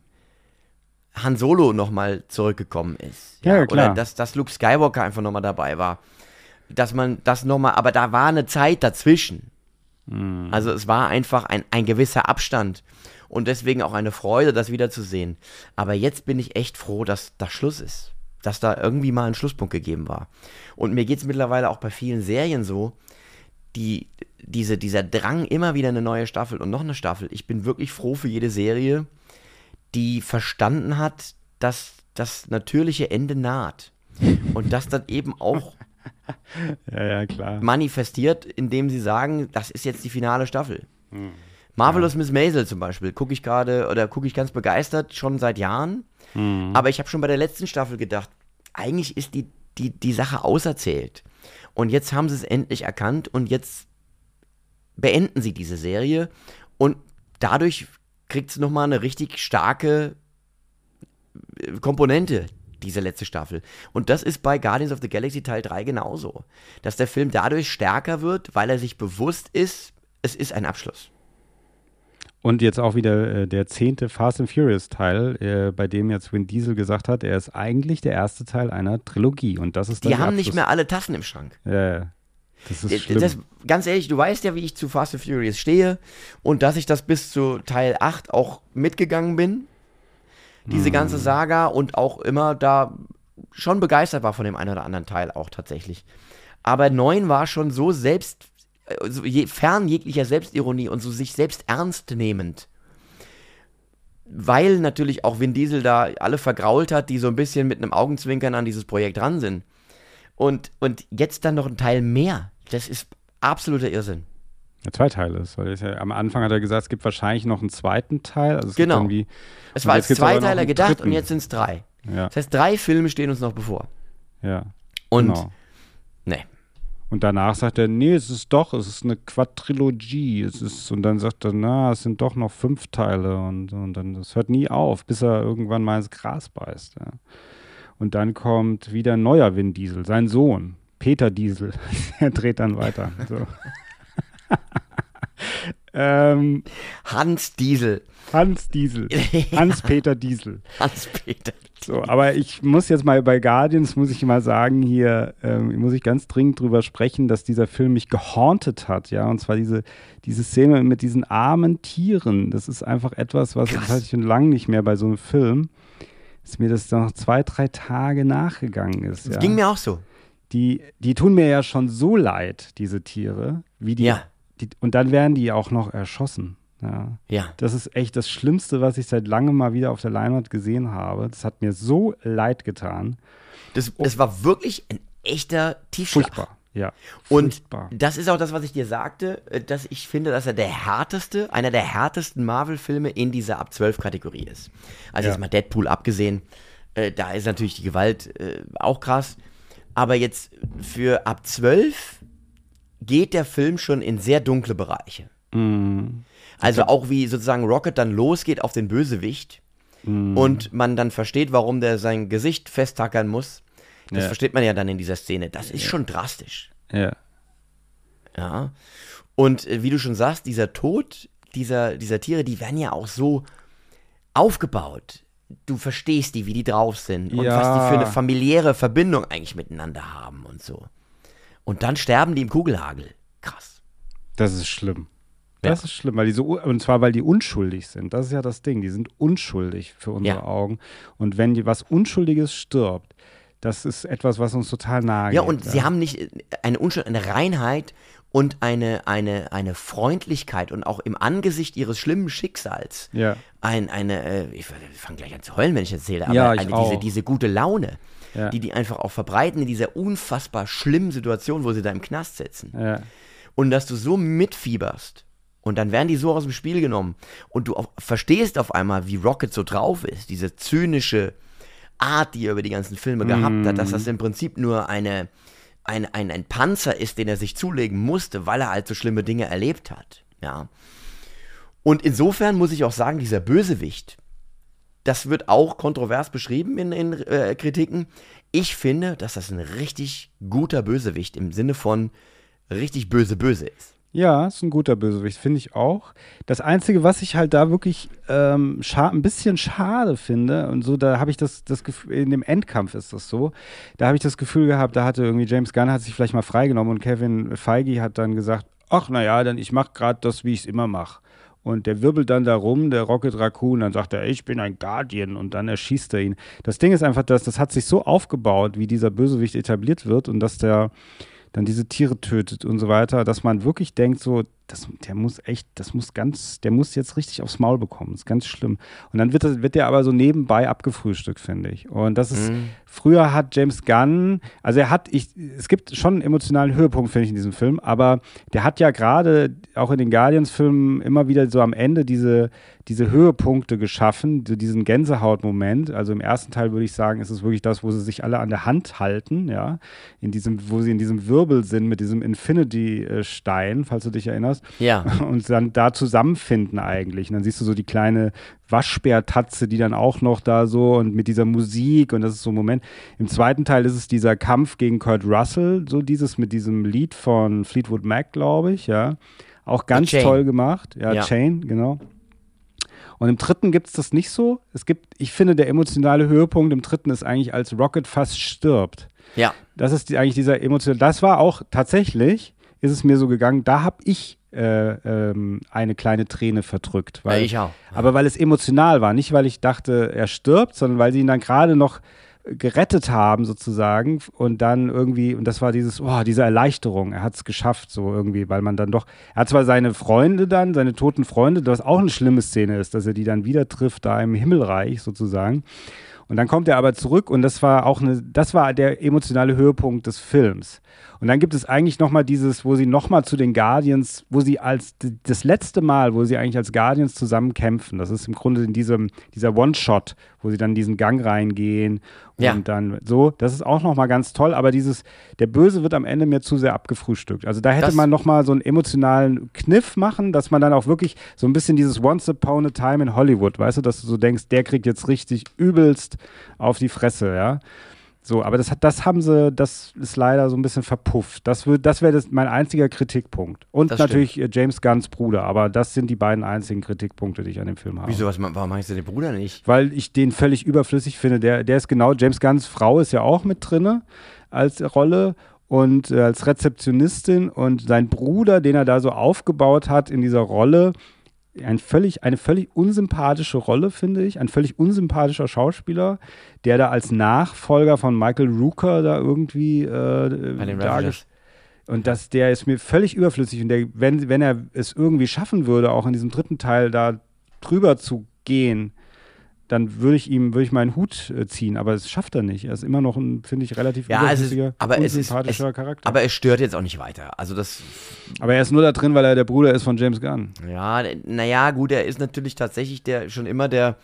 Han Solo nochmal zurückgekommen ist. Ja, ja, klar. Oder dass, dass Luke Skywalker einfach nochmal dabei war. Dass man das nochmal, aber da war eine Zeit dazwischen. Hm. Also es war einfach ein, ein gewisser Abstand. Und deswegen auch eine Freude, das wiederzusehen. Aber jetzt bin ich echt froh, dass das Schluss ist. Dass da irgendwie mal ein Schlusspunkt gegeben war. Und mir geht es mittlerweile auch bei vielen Serien so, die, diese, dieser Drang, immer wieder eine neue Staffel und noch eine Staffel. Ich bin wirklich froh für jede Serie, die verstanden hat, dass das natürliche Ende naht. Und das dann eben auch Ja, ja, manifestiert, indem sie sagen, das ist jetzt die finale Staffel. Marvelous Miss Maisel zum Beispiel, gucke ich gerade oder gucke ich ganz begeistert schon seit Jahren. Aber ich habe schon bei der letzten Staffel gedacht, eigentlich ist die, die, die Sache auserzählt. Und jetzt haben sie es endlich erkannt und jetzt beenden sie diese Serie und dadurch kriegt es nochmal eine richtig starke äh, Komponente, diese letzte Staffel. Und das ist bei Guardians of the Galaxy Teil 3 genauso. Dass der Film dadurch stärker wird, weil er sich bewusst ist, es ist ein Abschluss. Und jetzt auch wieder äh, der zehnte Fast and Furious Teil, äh, bei dem jetzt Vin Diesel gesagt hat, er ist eigentlich der erste Teil einer Trilogie. Und das ist dann Die haben nicht Abschluss. mehr alle Tassen im Schrank. Ja, ja. das ist Das, schlimm. das, ganz ehrlich, du weißt ja, wie ich zu Fast and Furious stehe und dass ich das bis zu Teil 8 auch mitgegangen bin. Diese Hm. ganze Saga und auch immer da schon begeistert war von dem einen oder anderen Teil auch tatsächlich. Aber 9 war schon so selbst, äh, so je, fern jeglicher Selbstironie und so sich selbst ernst nehmend. Weil natürlich auch Vin Diesel da alle vergrault hat, die so ein bisschen mit einem Augenzwinkern an dieses Projekt dran sind. Und, und jetzt dann noch ein Teil mehr. Das ist absoluter Irrsinn. Ja, zwei Teile ist, weil ja, am Anfang hat er gesagt, es gibt wahrscheinlich noch einen zweiten Teil. Also es Genau. Es Und war als Zweiteiler gedacht dritten. und jetzt sind es drei. ja, Das heißt, drei Filme stehen uns noch bevor. ja. Und genau. nee. Und danach sagt er, nee, es ist doch, es ist eine Quadrilogie. Es ist, und dann sagt er, na, es sind doch noch fünf Teile. Und, und dann, das hört nie auf, bis er irgendwann mal ins Gras beißt. Ja. Und dann kommt wieder ein neuer Vin Diesel, sein Sohn, Peter Diesel. er dreht dann weiter. So. ähm, Hans Diesel. Hans Diesel. Hans-Peter Diesel. Hans-Peter. So, aber ich muss jetzt mal bei Guardians, muss ich mal sagen, hier ähm, muss ich ganz dringend drüber sprechen, dass dieser Film mich gehauntet hat, ja, und zwar diese, diese Szene mit diesen armen Tieren. Das ist einfach etwas, was das hatte ich schon lange nicht mehr bei so einem Film, dass mir das noch zwei, drei Tage nachgegangen ist. Das ja. ging mir auch so. die, die tun mir ja schon so leid, diese Tiere, wie die, Ja. Die und dann werden die auch noch erschossen. Ja. Ja. Das ist echt das Schlimmste, was ich seit langem mal wieder auf der Leinwand gesehen habe. Das hat mir so leid getan. Das, das war wirklich ein echter Tiefschlag. Furchtbar. Ja. Und Furchtbar. das ist auch das, was ich dir sagte, äh, dass ich finde, dass er der härteste, einer der härtesten Marvel-Filme in dieser ab 12 Kategorie ist. Also Ja. jetzt mal Deadpool abgesehen, äh, da ist natürlich die Gewalt äh, auch krass. Aber jetzt für ab 12 geht der Film schon in sehr dunkle Bereiche. Mhm. Also auch wie sozusagen Rocket dann losgeht auf den Bösewicht Mhm. und man dann versteht, warum der sein Gesicht festtackern muss. Das Ja. versteht man ja dann in dieser Szene. Das ist schon drastisch. Ja. Ja. Und äh, wie du schon sagst, dieser Tod dieser, dieser Tiere, die werden ja auch so aufgebaut. Du verstehst die, wie die drauf sind und Ja. was die für eine familiäre Verbindung eigentlich miteinander haben und so. Und dann sterben die im Kugelhagel. Krass. Das ist schlimm. Ja. Das ist schlimm, weil die so, und zwar weil die unschuldig sind. Das ist ja das Ding. Die sind unschuldig für unsere Ja. Augen. Und wenn die was Unschuldiges stirbt, das ist etwas, was uns total nahe Ja, geht. und sie haben nicht äh, eine Unschuld, eine Reinheit und eine, eine, eine Freundlichkeit und auch im Angesicht ihres schlimmen Schicksals. Ja. Ein, eine, äh, ich, fange gleich an zu heulen, wenn ich erzähle, aber Ja, ich eine, diese, diese gute Laune, Ja. die die einfach auch verbreiten in dieser unfassbar schlimmen Situation, wo sie da im Knast sitzen. Ja. Und dass du so mitfieberst. Und dann werden die so aus dem Spiel genommen. Und du verstehst auf einmal, wie Rocket so drauf ist. Diese zynische Art, die er über die ganzen Filme gehabt hat, dass das im Prinzip nur eine, ein, ein, ein Panzer ist, den er sich zulegen musste, weil er halt so schlimme Dinge erlebt hat. Ja. Und insofern muss ich auch sagen, dieser Bösewicht, das wird auch kontrovers beschrieben in, in äh, Kritiken. Ich finde, dass das ein richtig guter Bösewicht im Sinne von richtig böse böse ist. Ja, ist ein guter Bösewicht, finde ich auch. Das Einzige, was ich halt da wirklich ähm, ein bisschen schade finde, und so, da habe ich das, das Gefühl, in dem Endkampf ist das so, da habe ich das Gefühl gehabt, da hatte irgendwie James Gunn hat sich vielleicht mal freigenommen und Kevin Feige hat dann gesagt, ach naja, dann ich mache gerade das, wie ich es immer mache. Und der wirbelt dann da rum, der Rocket Raccoon, dann sagt er, ich bin ein Guardian. Und dann erschießt er ihn. Das Ding ist einfach, dass das hat sich so aufgebaut, wie dieser Bösewicht etabliert wird. Und dass der dann diese Tiere tötet und so weiter, dass man wirklich denkt, so, das, der muss echt, das muss ganz, der muss jetzt richtig aufs Maul bekommen. Das ist ganz schlimm. Und dann wird, das, wird der aber so nebenbei abgefrühstückt, finde ich. Und das ist, früher hat James Gunn, also er hat, ich, es gibt schon einen emotionalen Höhepunkt, finde ich, in diesem Film, aber der hat ja gerade auch in den Guardians-Filmen immer wieder so am Ende diese, diese Höhepunkte geschaffen, so diesen Gänsehaut-Moment. Also im ersten Teil würde ich sagen, ist es wirklich das, wo sie sich alle an der Hand halten, ja, in diesem, wo sie in diesem Wirbel sind mit diesem Infinity-Stein, falls du dich erinnerst Ja. und dann da zusammenfinden eigentlich. Und dann siehst du so die kleine Waschbärtatze, die dann auch noch da so und mit dieser Musik und das ist so ein Moment. Im zweiten Teil ist es dieser Kampf gegen Kurt Russell, so dieses mit diesem Lied von Fleetwood Mac, glaube ich, ja. Auch ganz toll gemacht. Ja, Ja. Chain, genau. Und im dritten gibt es das nicht so. Es gibt, ich finde, der emotionale Höhepunkt im dritten ist eigentlich, als Rocket fast stirbt. Ja. Das ist die, eigentlich dieser emotionale. Das war auch tatsächlich, ist es mir so gegangen, da habe ich äh, ähm, eine kleine Träne verdrückt. Weil, Ja, ich auch. Aber weil es emotional war, nicht weil ich dachte, er stirbt, sondern weil sie ihn dann gerade noch gerettet haben sozusagen und dann irgendwie, und das war dieses, oh, diese Erleichterung, er hat es geschafft so irgendwie, weil man dann doch, er hat zwar seine Freunde dann, seine toten Freunde, was auch eine schlimme Szene ist, dass er die dann wieder trifft, da im Himmelreich sozusagen. Und dann kommt er aber zurück und das war auch eine, das war der emotionale Höhepunkt des Films. Und dann gibt es eigentlich nochmal dieses, wo sie nochmal zu den Guardians, wo sie als das letzte Mal, wo sie eigentlich als Guardians zusammen kämpfen. Das ist im Grunde in diesem, dieser One-Shot, wo sie dann in diesen Gang reingehen und Ja. dann so. Das ist auch nochmal ganz toll, aber dieses, der Böse wird am Ende mir zu sehr abgefrühstückt. Also da hätte Das- man nochmal so einen emotionalen Kniff machen, dass man dann auch wirklich so ein bisschen dieses Once Upon a Time in Hollywood, weißt du, dass du so denkst, der kriegt jetzt richtig übelst auf die Fresse, ja. So, aber das, hat, das haben sie, das ist leider so ein bisschen verpufft. Das, das wäre das- mein einziger Kritikpunkt. Und Das natürlich äh, James Gunns Bruder, aber das sind die beiden einzigen Kritikpunkte, die ich an dem Film habe. Wieso, was, warum meinst du den Bruder nicht? Weil ich den völlig überflüssig finde. Der, der ist genau, James Gunns Frau ist ja auch mit drinne als Rolle und äh, als Rezeptionistin und sein Bruder, den er da so aufgebaut hat in dieser Rolle, ein völlig, eine völlig unsympathische Rolle, finde ich. Ein völlig unsympathischer Schauspieler, der da als Nachfolger von Michael Rooker da irgendwie äh, Ravagers. und das, der ist mir völlig überflüssig. Und der, wenn, wenn er es irgendwie schaffen würde, auch in diesem dritten Teil da drüber zu gehen, dann würde ich ihm, würde ich meinen Hut äh, ziehen. Aber das schafft er nicht. Er ist immer noch ein, finde ich, relativ Ja, es ist, aber es ist, es, Charakter. aber es stört jetzt auch nicht weiter. Also das, aber er ist nur da drin, weil er der Bruder ist von James Gunn. ja, naja, gut, er ist natürlich tatsächlich der schon immer der,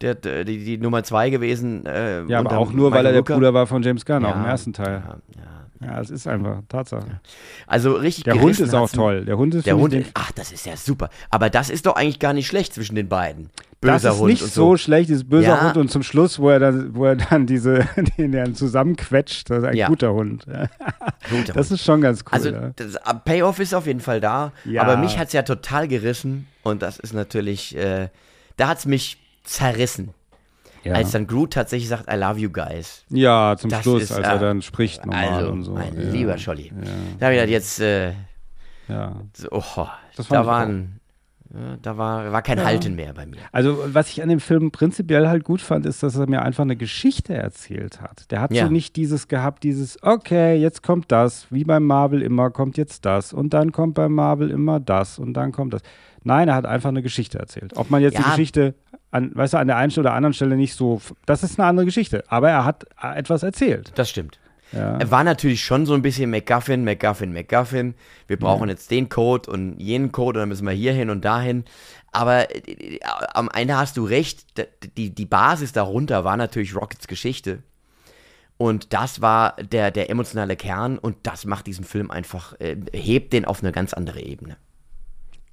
der, der die, die Nummer zwei gewesen. Äh, Ja, aber auch nur, weil Michael er der. Bruder war von James Gunn, auch im Ja, ersten Teil. Ja, ja. Ja, es ist einfach Tatsache. Also richtig Der Hund ist auch toll. Der Hund ist Der Hund, ach, das ist ja super. Aber das ist doch eigentlich gar nicht schlecht zwischen den beiden. Das Böser ist Hund nicht und so schlecht, dieses böser Ja. Hund und zum Schluss, wo er dann, wo er dann diese, den er zusammenquetscht, das ist ein Ja. guter Hund. Guter Das ist schon ganz cool. Also ja. das äh, Payoff ist auf jeden Fall da, aber mich hat es ja total gerissen und das ist natürlich, äh, da hat es mich zerrissen, als dann Groot tatsächlich sagt, I love you guys. ja, zum das Schluss, ist, als er äh, dann spricht normal Also, und so. mein lieber Scholli. Da habe ich gedacht, jetzt, äh, ja. so, oh, Das da waren, da war, war kein Ja. Halten mehr bei mir. Also, was ich an dem Film prinzipiell halt gut fand, ist, dass er mir einfach eine Geschichte erzählt hat. Der hat Ja. so nicht dieses gehabt, dieses, okay, jetzt kommt das, wie beim Marvel immer kommt jetzt das und dann kommt beim Marvel immer das und dann kommt das. Nein, er hat einfach eine Geschichte erzählt. Ob man jetzt die Ja. Geschichte an, weißt du, an der einen oder anderen Stelle nicht so, das ist eine andere Geschichte, aber er hat äh, etwas erzählt. Das stimmt. Ja. Er war natürlich schon so ein bisschen MacGuffin, MacGuffin, MacGuffin. Wir brauchen jetzt den Code und jenen Code und dann müssen wir hier hin und dahin. Aber äh, am Ende hast du recht, die, die Basis darunter war natürlich Rockets Geschichte. Und das war der, der emotionale Kern und das macht diesen Film einfach, äh, hebt den auf eine ganz andere Ebene.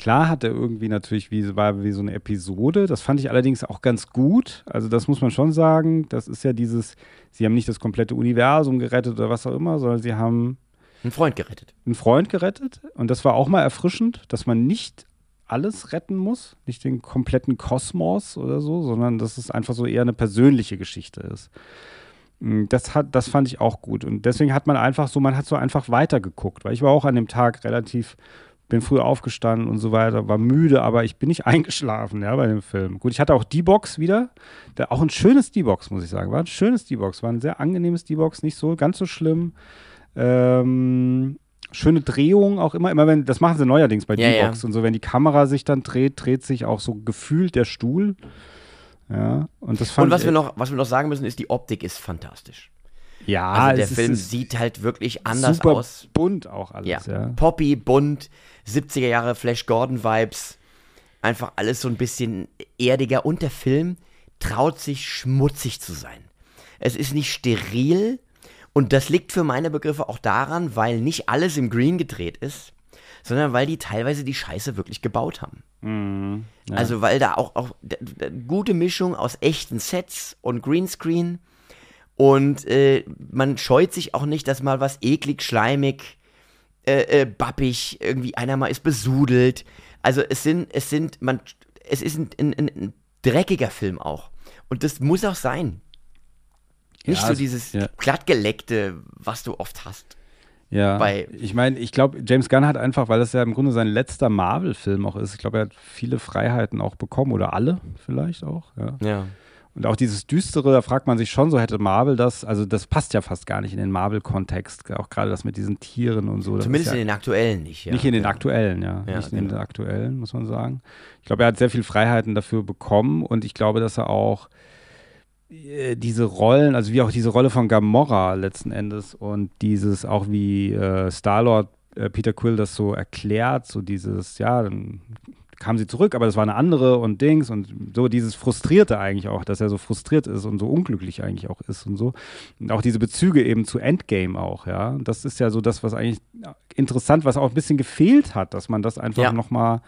Klar hat er irgendwie natürlich wie, war wie so eine Episode. Das fand ich allerdings auch ganz gut. Also das muss man schon sagen. Das ist ja dieses, sie haben nicht das komplette Universum gerettet oder was auch immer, sondern sie haben Ein Freund gerettet. einen Freund gerettet. Und das war auch mal erfrischend, dass man nicht alles retten muss, nicht den kompletten Kosmos oder so, sondern dass es einfach so eher eine persönliche Geschichte ist. Mm, Das, hat, das fand ich auch gut. Und deswegen hat man einfach so, man hat so einfach weitergeguckt, weil ich war auch an dem Tag relativ, bin früh aufgestanden und so weiter, war müde, aber ich bin nicht eingeschlafen, ja, bei dem Film. Gut, ich hatte auch D-Box wieder, der, auch ein schönes D-Box, muss ich sagen, war ein schönes D-Box, war ein sehr angenehmes D-Box, nicht so ganz so schlimm. Ähm, schöne Drehung auch immer, immer wenn, das machen sie neuerdings bei Ja, D-Box ja. und so, wenn die Kamera sich dann dreht, dreht sich auch so gefühlt der Stuhl. Ja, und das fand Und was ich wir, noch, was wir noch sagen müssen, ist, die Optik ist fantastisch. Ja, Also der Film sieht halt wirklich anders super aus. bunt auch alles, Ja. ja. Poppy, bunt, 70er Jahre Flash Gordon Vibes. Einfach alles so ein bisschen erdiger. Und der Film traut sich schmutzig zu sein. Es ist nicht steril. Und das liegt für meine Begriffe auch daran, weil nicht alles im Green gedreht ist, sondern weil die teilweise die Scheiße wirklich gebaut haben. Mhm. Ja. Also weil da auch, auch gute Mischung aus echten Sets und Greenscreen und äh, man scheut sich auch nicht, dass mal was eklig, schleimig, äh, äh, bappig, irgendwie einer mal ist besudelt. Also es sind, es sind, man, es ist ein, ein, ein, dreckiger Film auch. Und das muss auch sein. Nicht Ja, so es- dieses ja. glattgeleckte, was du oft hast. Ja, bei- ich meine, ich glaube, James Gunn hat einfach, weil das ja im Grunde sein letzter Marvel-Film auch ist, ich glaube, er hat viele Freiheiten auch bekommen oder alle vielleicht auch. Ja. Ja. Und auch dieses Düstere, da fragt man sich schon, so hätte Marvel das, also das passt ja fast gar nicht in den Marvel-Kontext, auch gerade das mit diesen Tieren und so. Zumindest ja in den aktuellen nicht. Ja. nicht in den aktuellen, ja. Ja, nicht in den genau. aktuellen, muss man sagen. Ich glaube, er hat sehr viel Freiheiten dafür bekommen und ich glaube, dass er auch äh, diese Rollen, also wie auch diese Rolle von Gamora letzten Endes und dieses auch wie äh, Star-Lord äh, Peter Quill das so erklärt, so dieses, ja, dann kam sie zurück, aber das war eine andere und Dings und so dieses Frustrierte eigentlich auch, dass er so frustriert ist und so unglücklich eigentlich auch ist und so. Und auch diese Bezüge eben zu Endgame auch, ja. Das ist ja so das, was eigentlich interessant, was auch ein bisschen gefehlt hat, dass man das einfach Ja. nochmal,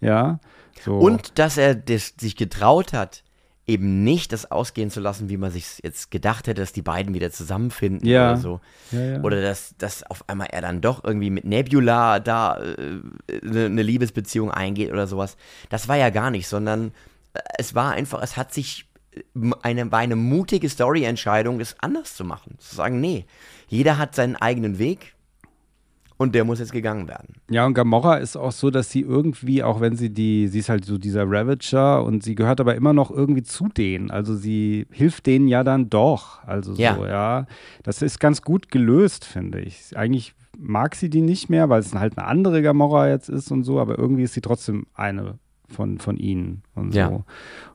ja, so. Und dass er das, sich getraut hat, eben nicht das ausgehen zu lassen, wie man sich jetzt gedacht hätte, dass die beiden wieder zusammenfinden Ja. oder so. ja, ja. Oder dass, dass auf einmal er dann doch irgendwie mit Nebula da äh, eine, eine Liebesbeziehung eingeht oder sowas. Das war ja gar nicht, sondern äh, es war einfach, es hat sich äh, eine, war eine mutige Story-Entscheidung, das anders zu machen. Zu sagen, nee, jeder hat seinen eigenen Weg und der muss jetzt gegangen werden. Ja, und Gamora ist auch so, dass sie irgendwie, auch wenn sie die, sie ist halt so dieser Ravager und sie gehört aber immer noch irgendwie zu denen. Also sie hilft denen ja dann doch. Also so, Ja. ja. Das ist ganz gut gelöst, finde ich. Eigentlich mag sie die nicht mehr, weil es halt eine andere Gamora jetzt ist und so, aber irgendwie ist sie trotzdem eine von, von ihnen und so. Ja. Und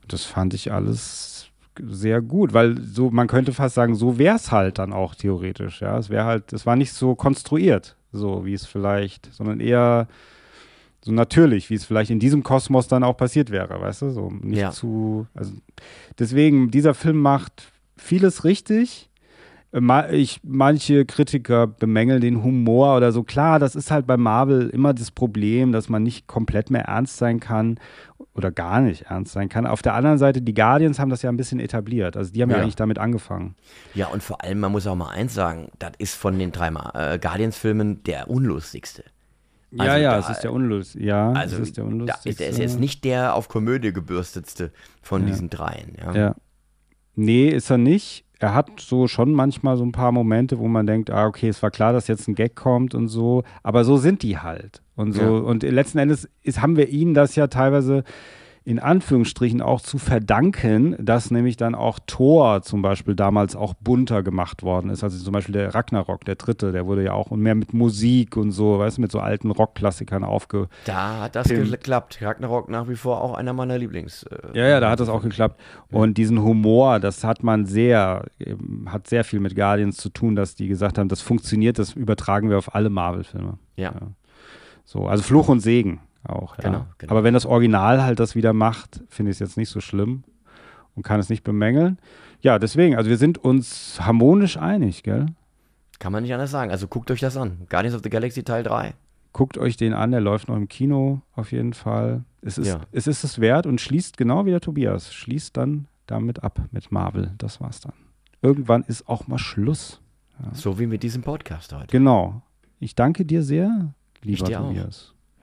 das fand ich alles sehr gut, weil so, man könnte fast sagen, so wäre es halt dann auch theoretisch, ja. Es wäre halt, es war nicht so konstruiert, so wie es vielleicht, sondern eher so natürlich, wie es vielleicht in diesem Kosmos dann auch passiert wäre, weißt du? So nicht Ja. zu, also deswegen, dieser Film macht vieles richtig. Ich, manche Kritiker bemängeln den Humor oder so. Klar, das ist halt bei Marvel immer das Problem, dass man nicht komplett mehr ernst sein kann oder gar nicht ernst sein kann. Auf der anderen Seite, die Guardians haben das ja ein bisschen etabliert. Also die haben ja, Ja. eigentlich damit angefangen. Ja, und vor allem, man muss auch mal eins sagen, das ist von den drei äh, Guardians-Filmen der unlustigste. ja, Also ja, da- es ist der unlustig. Ja, Also, es ist der da unlustigste. ist, der ist jetzt nicht der auf Komödie gebürstetste von Ja. diesen dreien. Ja. Ja. Nee, ist er nicht. Er hat so schon manchmal so ein paar Momente, wo man denkt, ah, okay, es war klar, dass jetzt ein Gag kommt und so, aber so sind die halt. Und so, Ja. und letzten Endes ist, haben wir ihnen das ja teilweise in Anführungsstrichen auch zu verdanken, dass nämlich dann auch Thor zum Beispiel damals auch bunter gemacht worden ist. Also zum Beispiel der Ragnarok, der dritte, der wurde ja auch und mehr mit Musik und so, weißt du, mit so alten Rockklassikern aufge. Da hat das geklappt. Ragnarok nach wie vor auch einer meiner Lieblings. Äh, Ja, ja, da hat das auch geklappt. Und diesen Humor, das hat man sehr, hat sehr viel mit Guardians zu tun, dass die gesagt haben, das funktioniert, das übertragen wir auf alle Marvel-Filme. Ja. So, also Fluch und Segen auch. Ja. Genau, genau. Aber wenn das Original halt das wieder macht, finde ich es jetzt nicht so schlimm und kann es nicht bemängeln. Ja, deswegen, also wir sind uns harmonisch einig, gell? Kann man nicht anders sagen. Also guckt euch das an. Guardians of the Galaxy Teil 3. Guckt euch den an, der läuft noch im Kino auf jeden Fall. Es ist, Ja. es ist es wert und schließt genau wie der Tobias, schließt dann damit ab mit Marvel. Das war's dann. Irgendwann ist auch mal Schluss. So wie mit diesem Podcast heute. Genau. Ich danke dir sehr, lieber dir auch.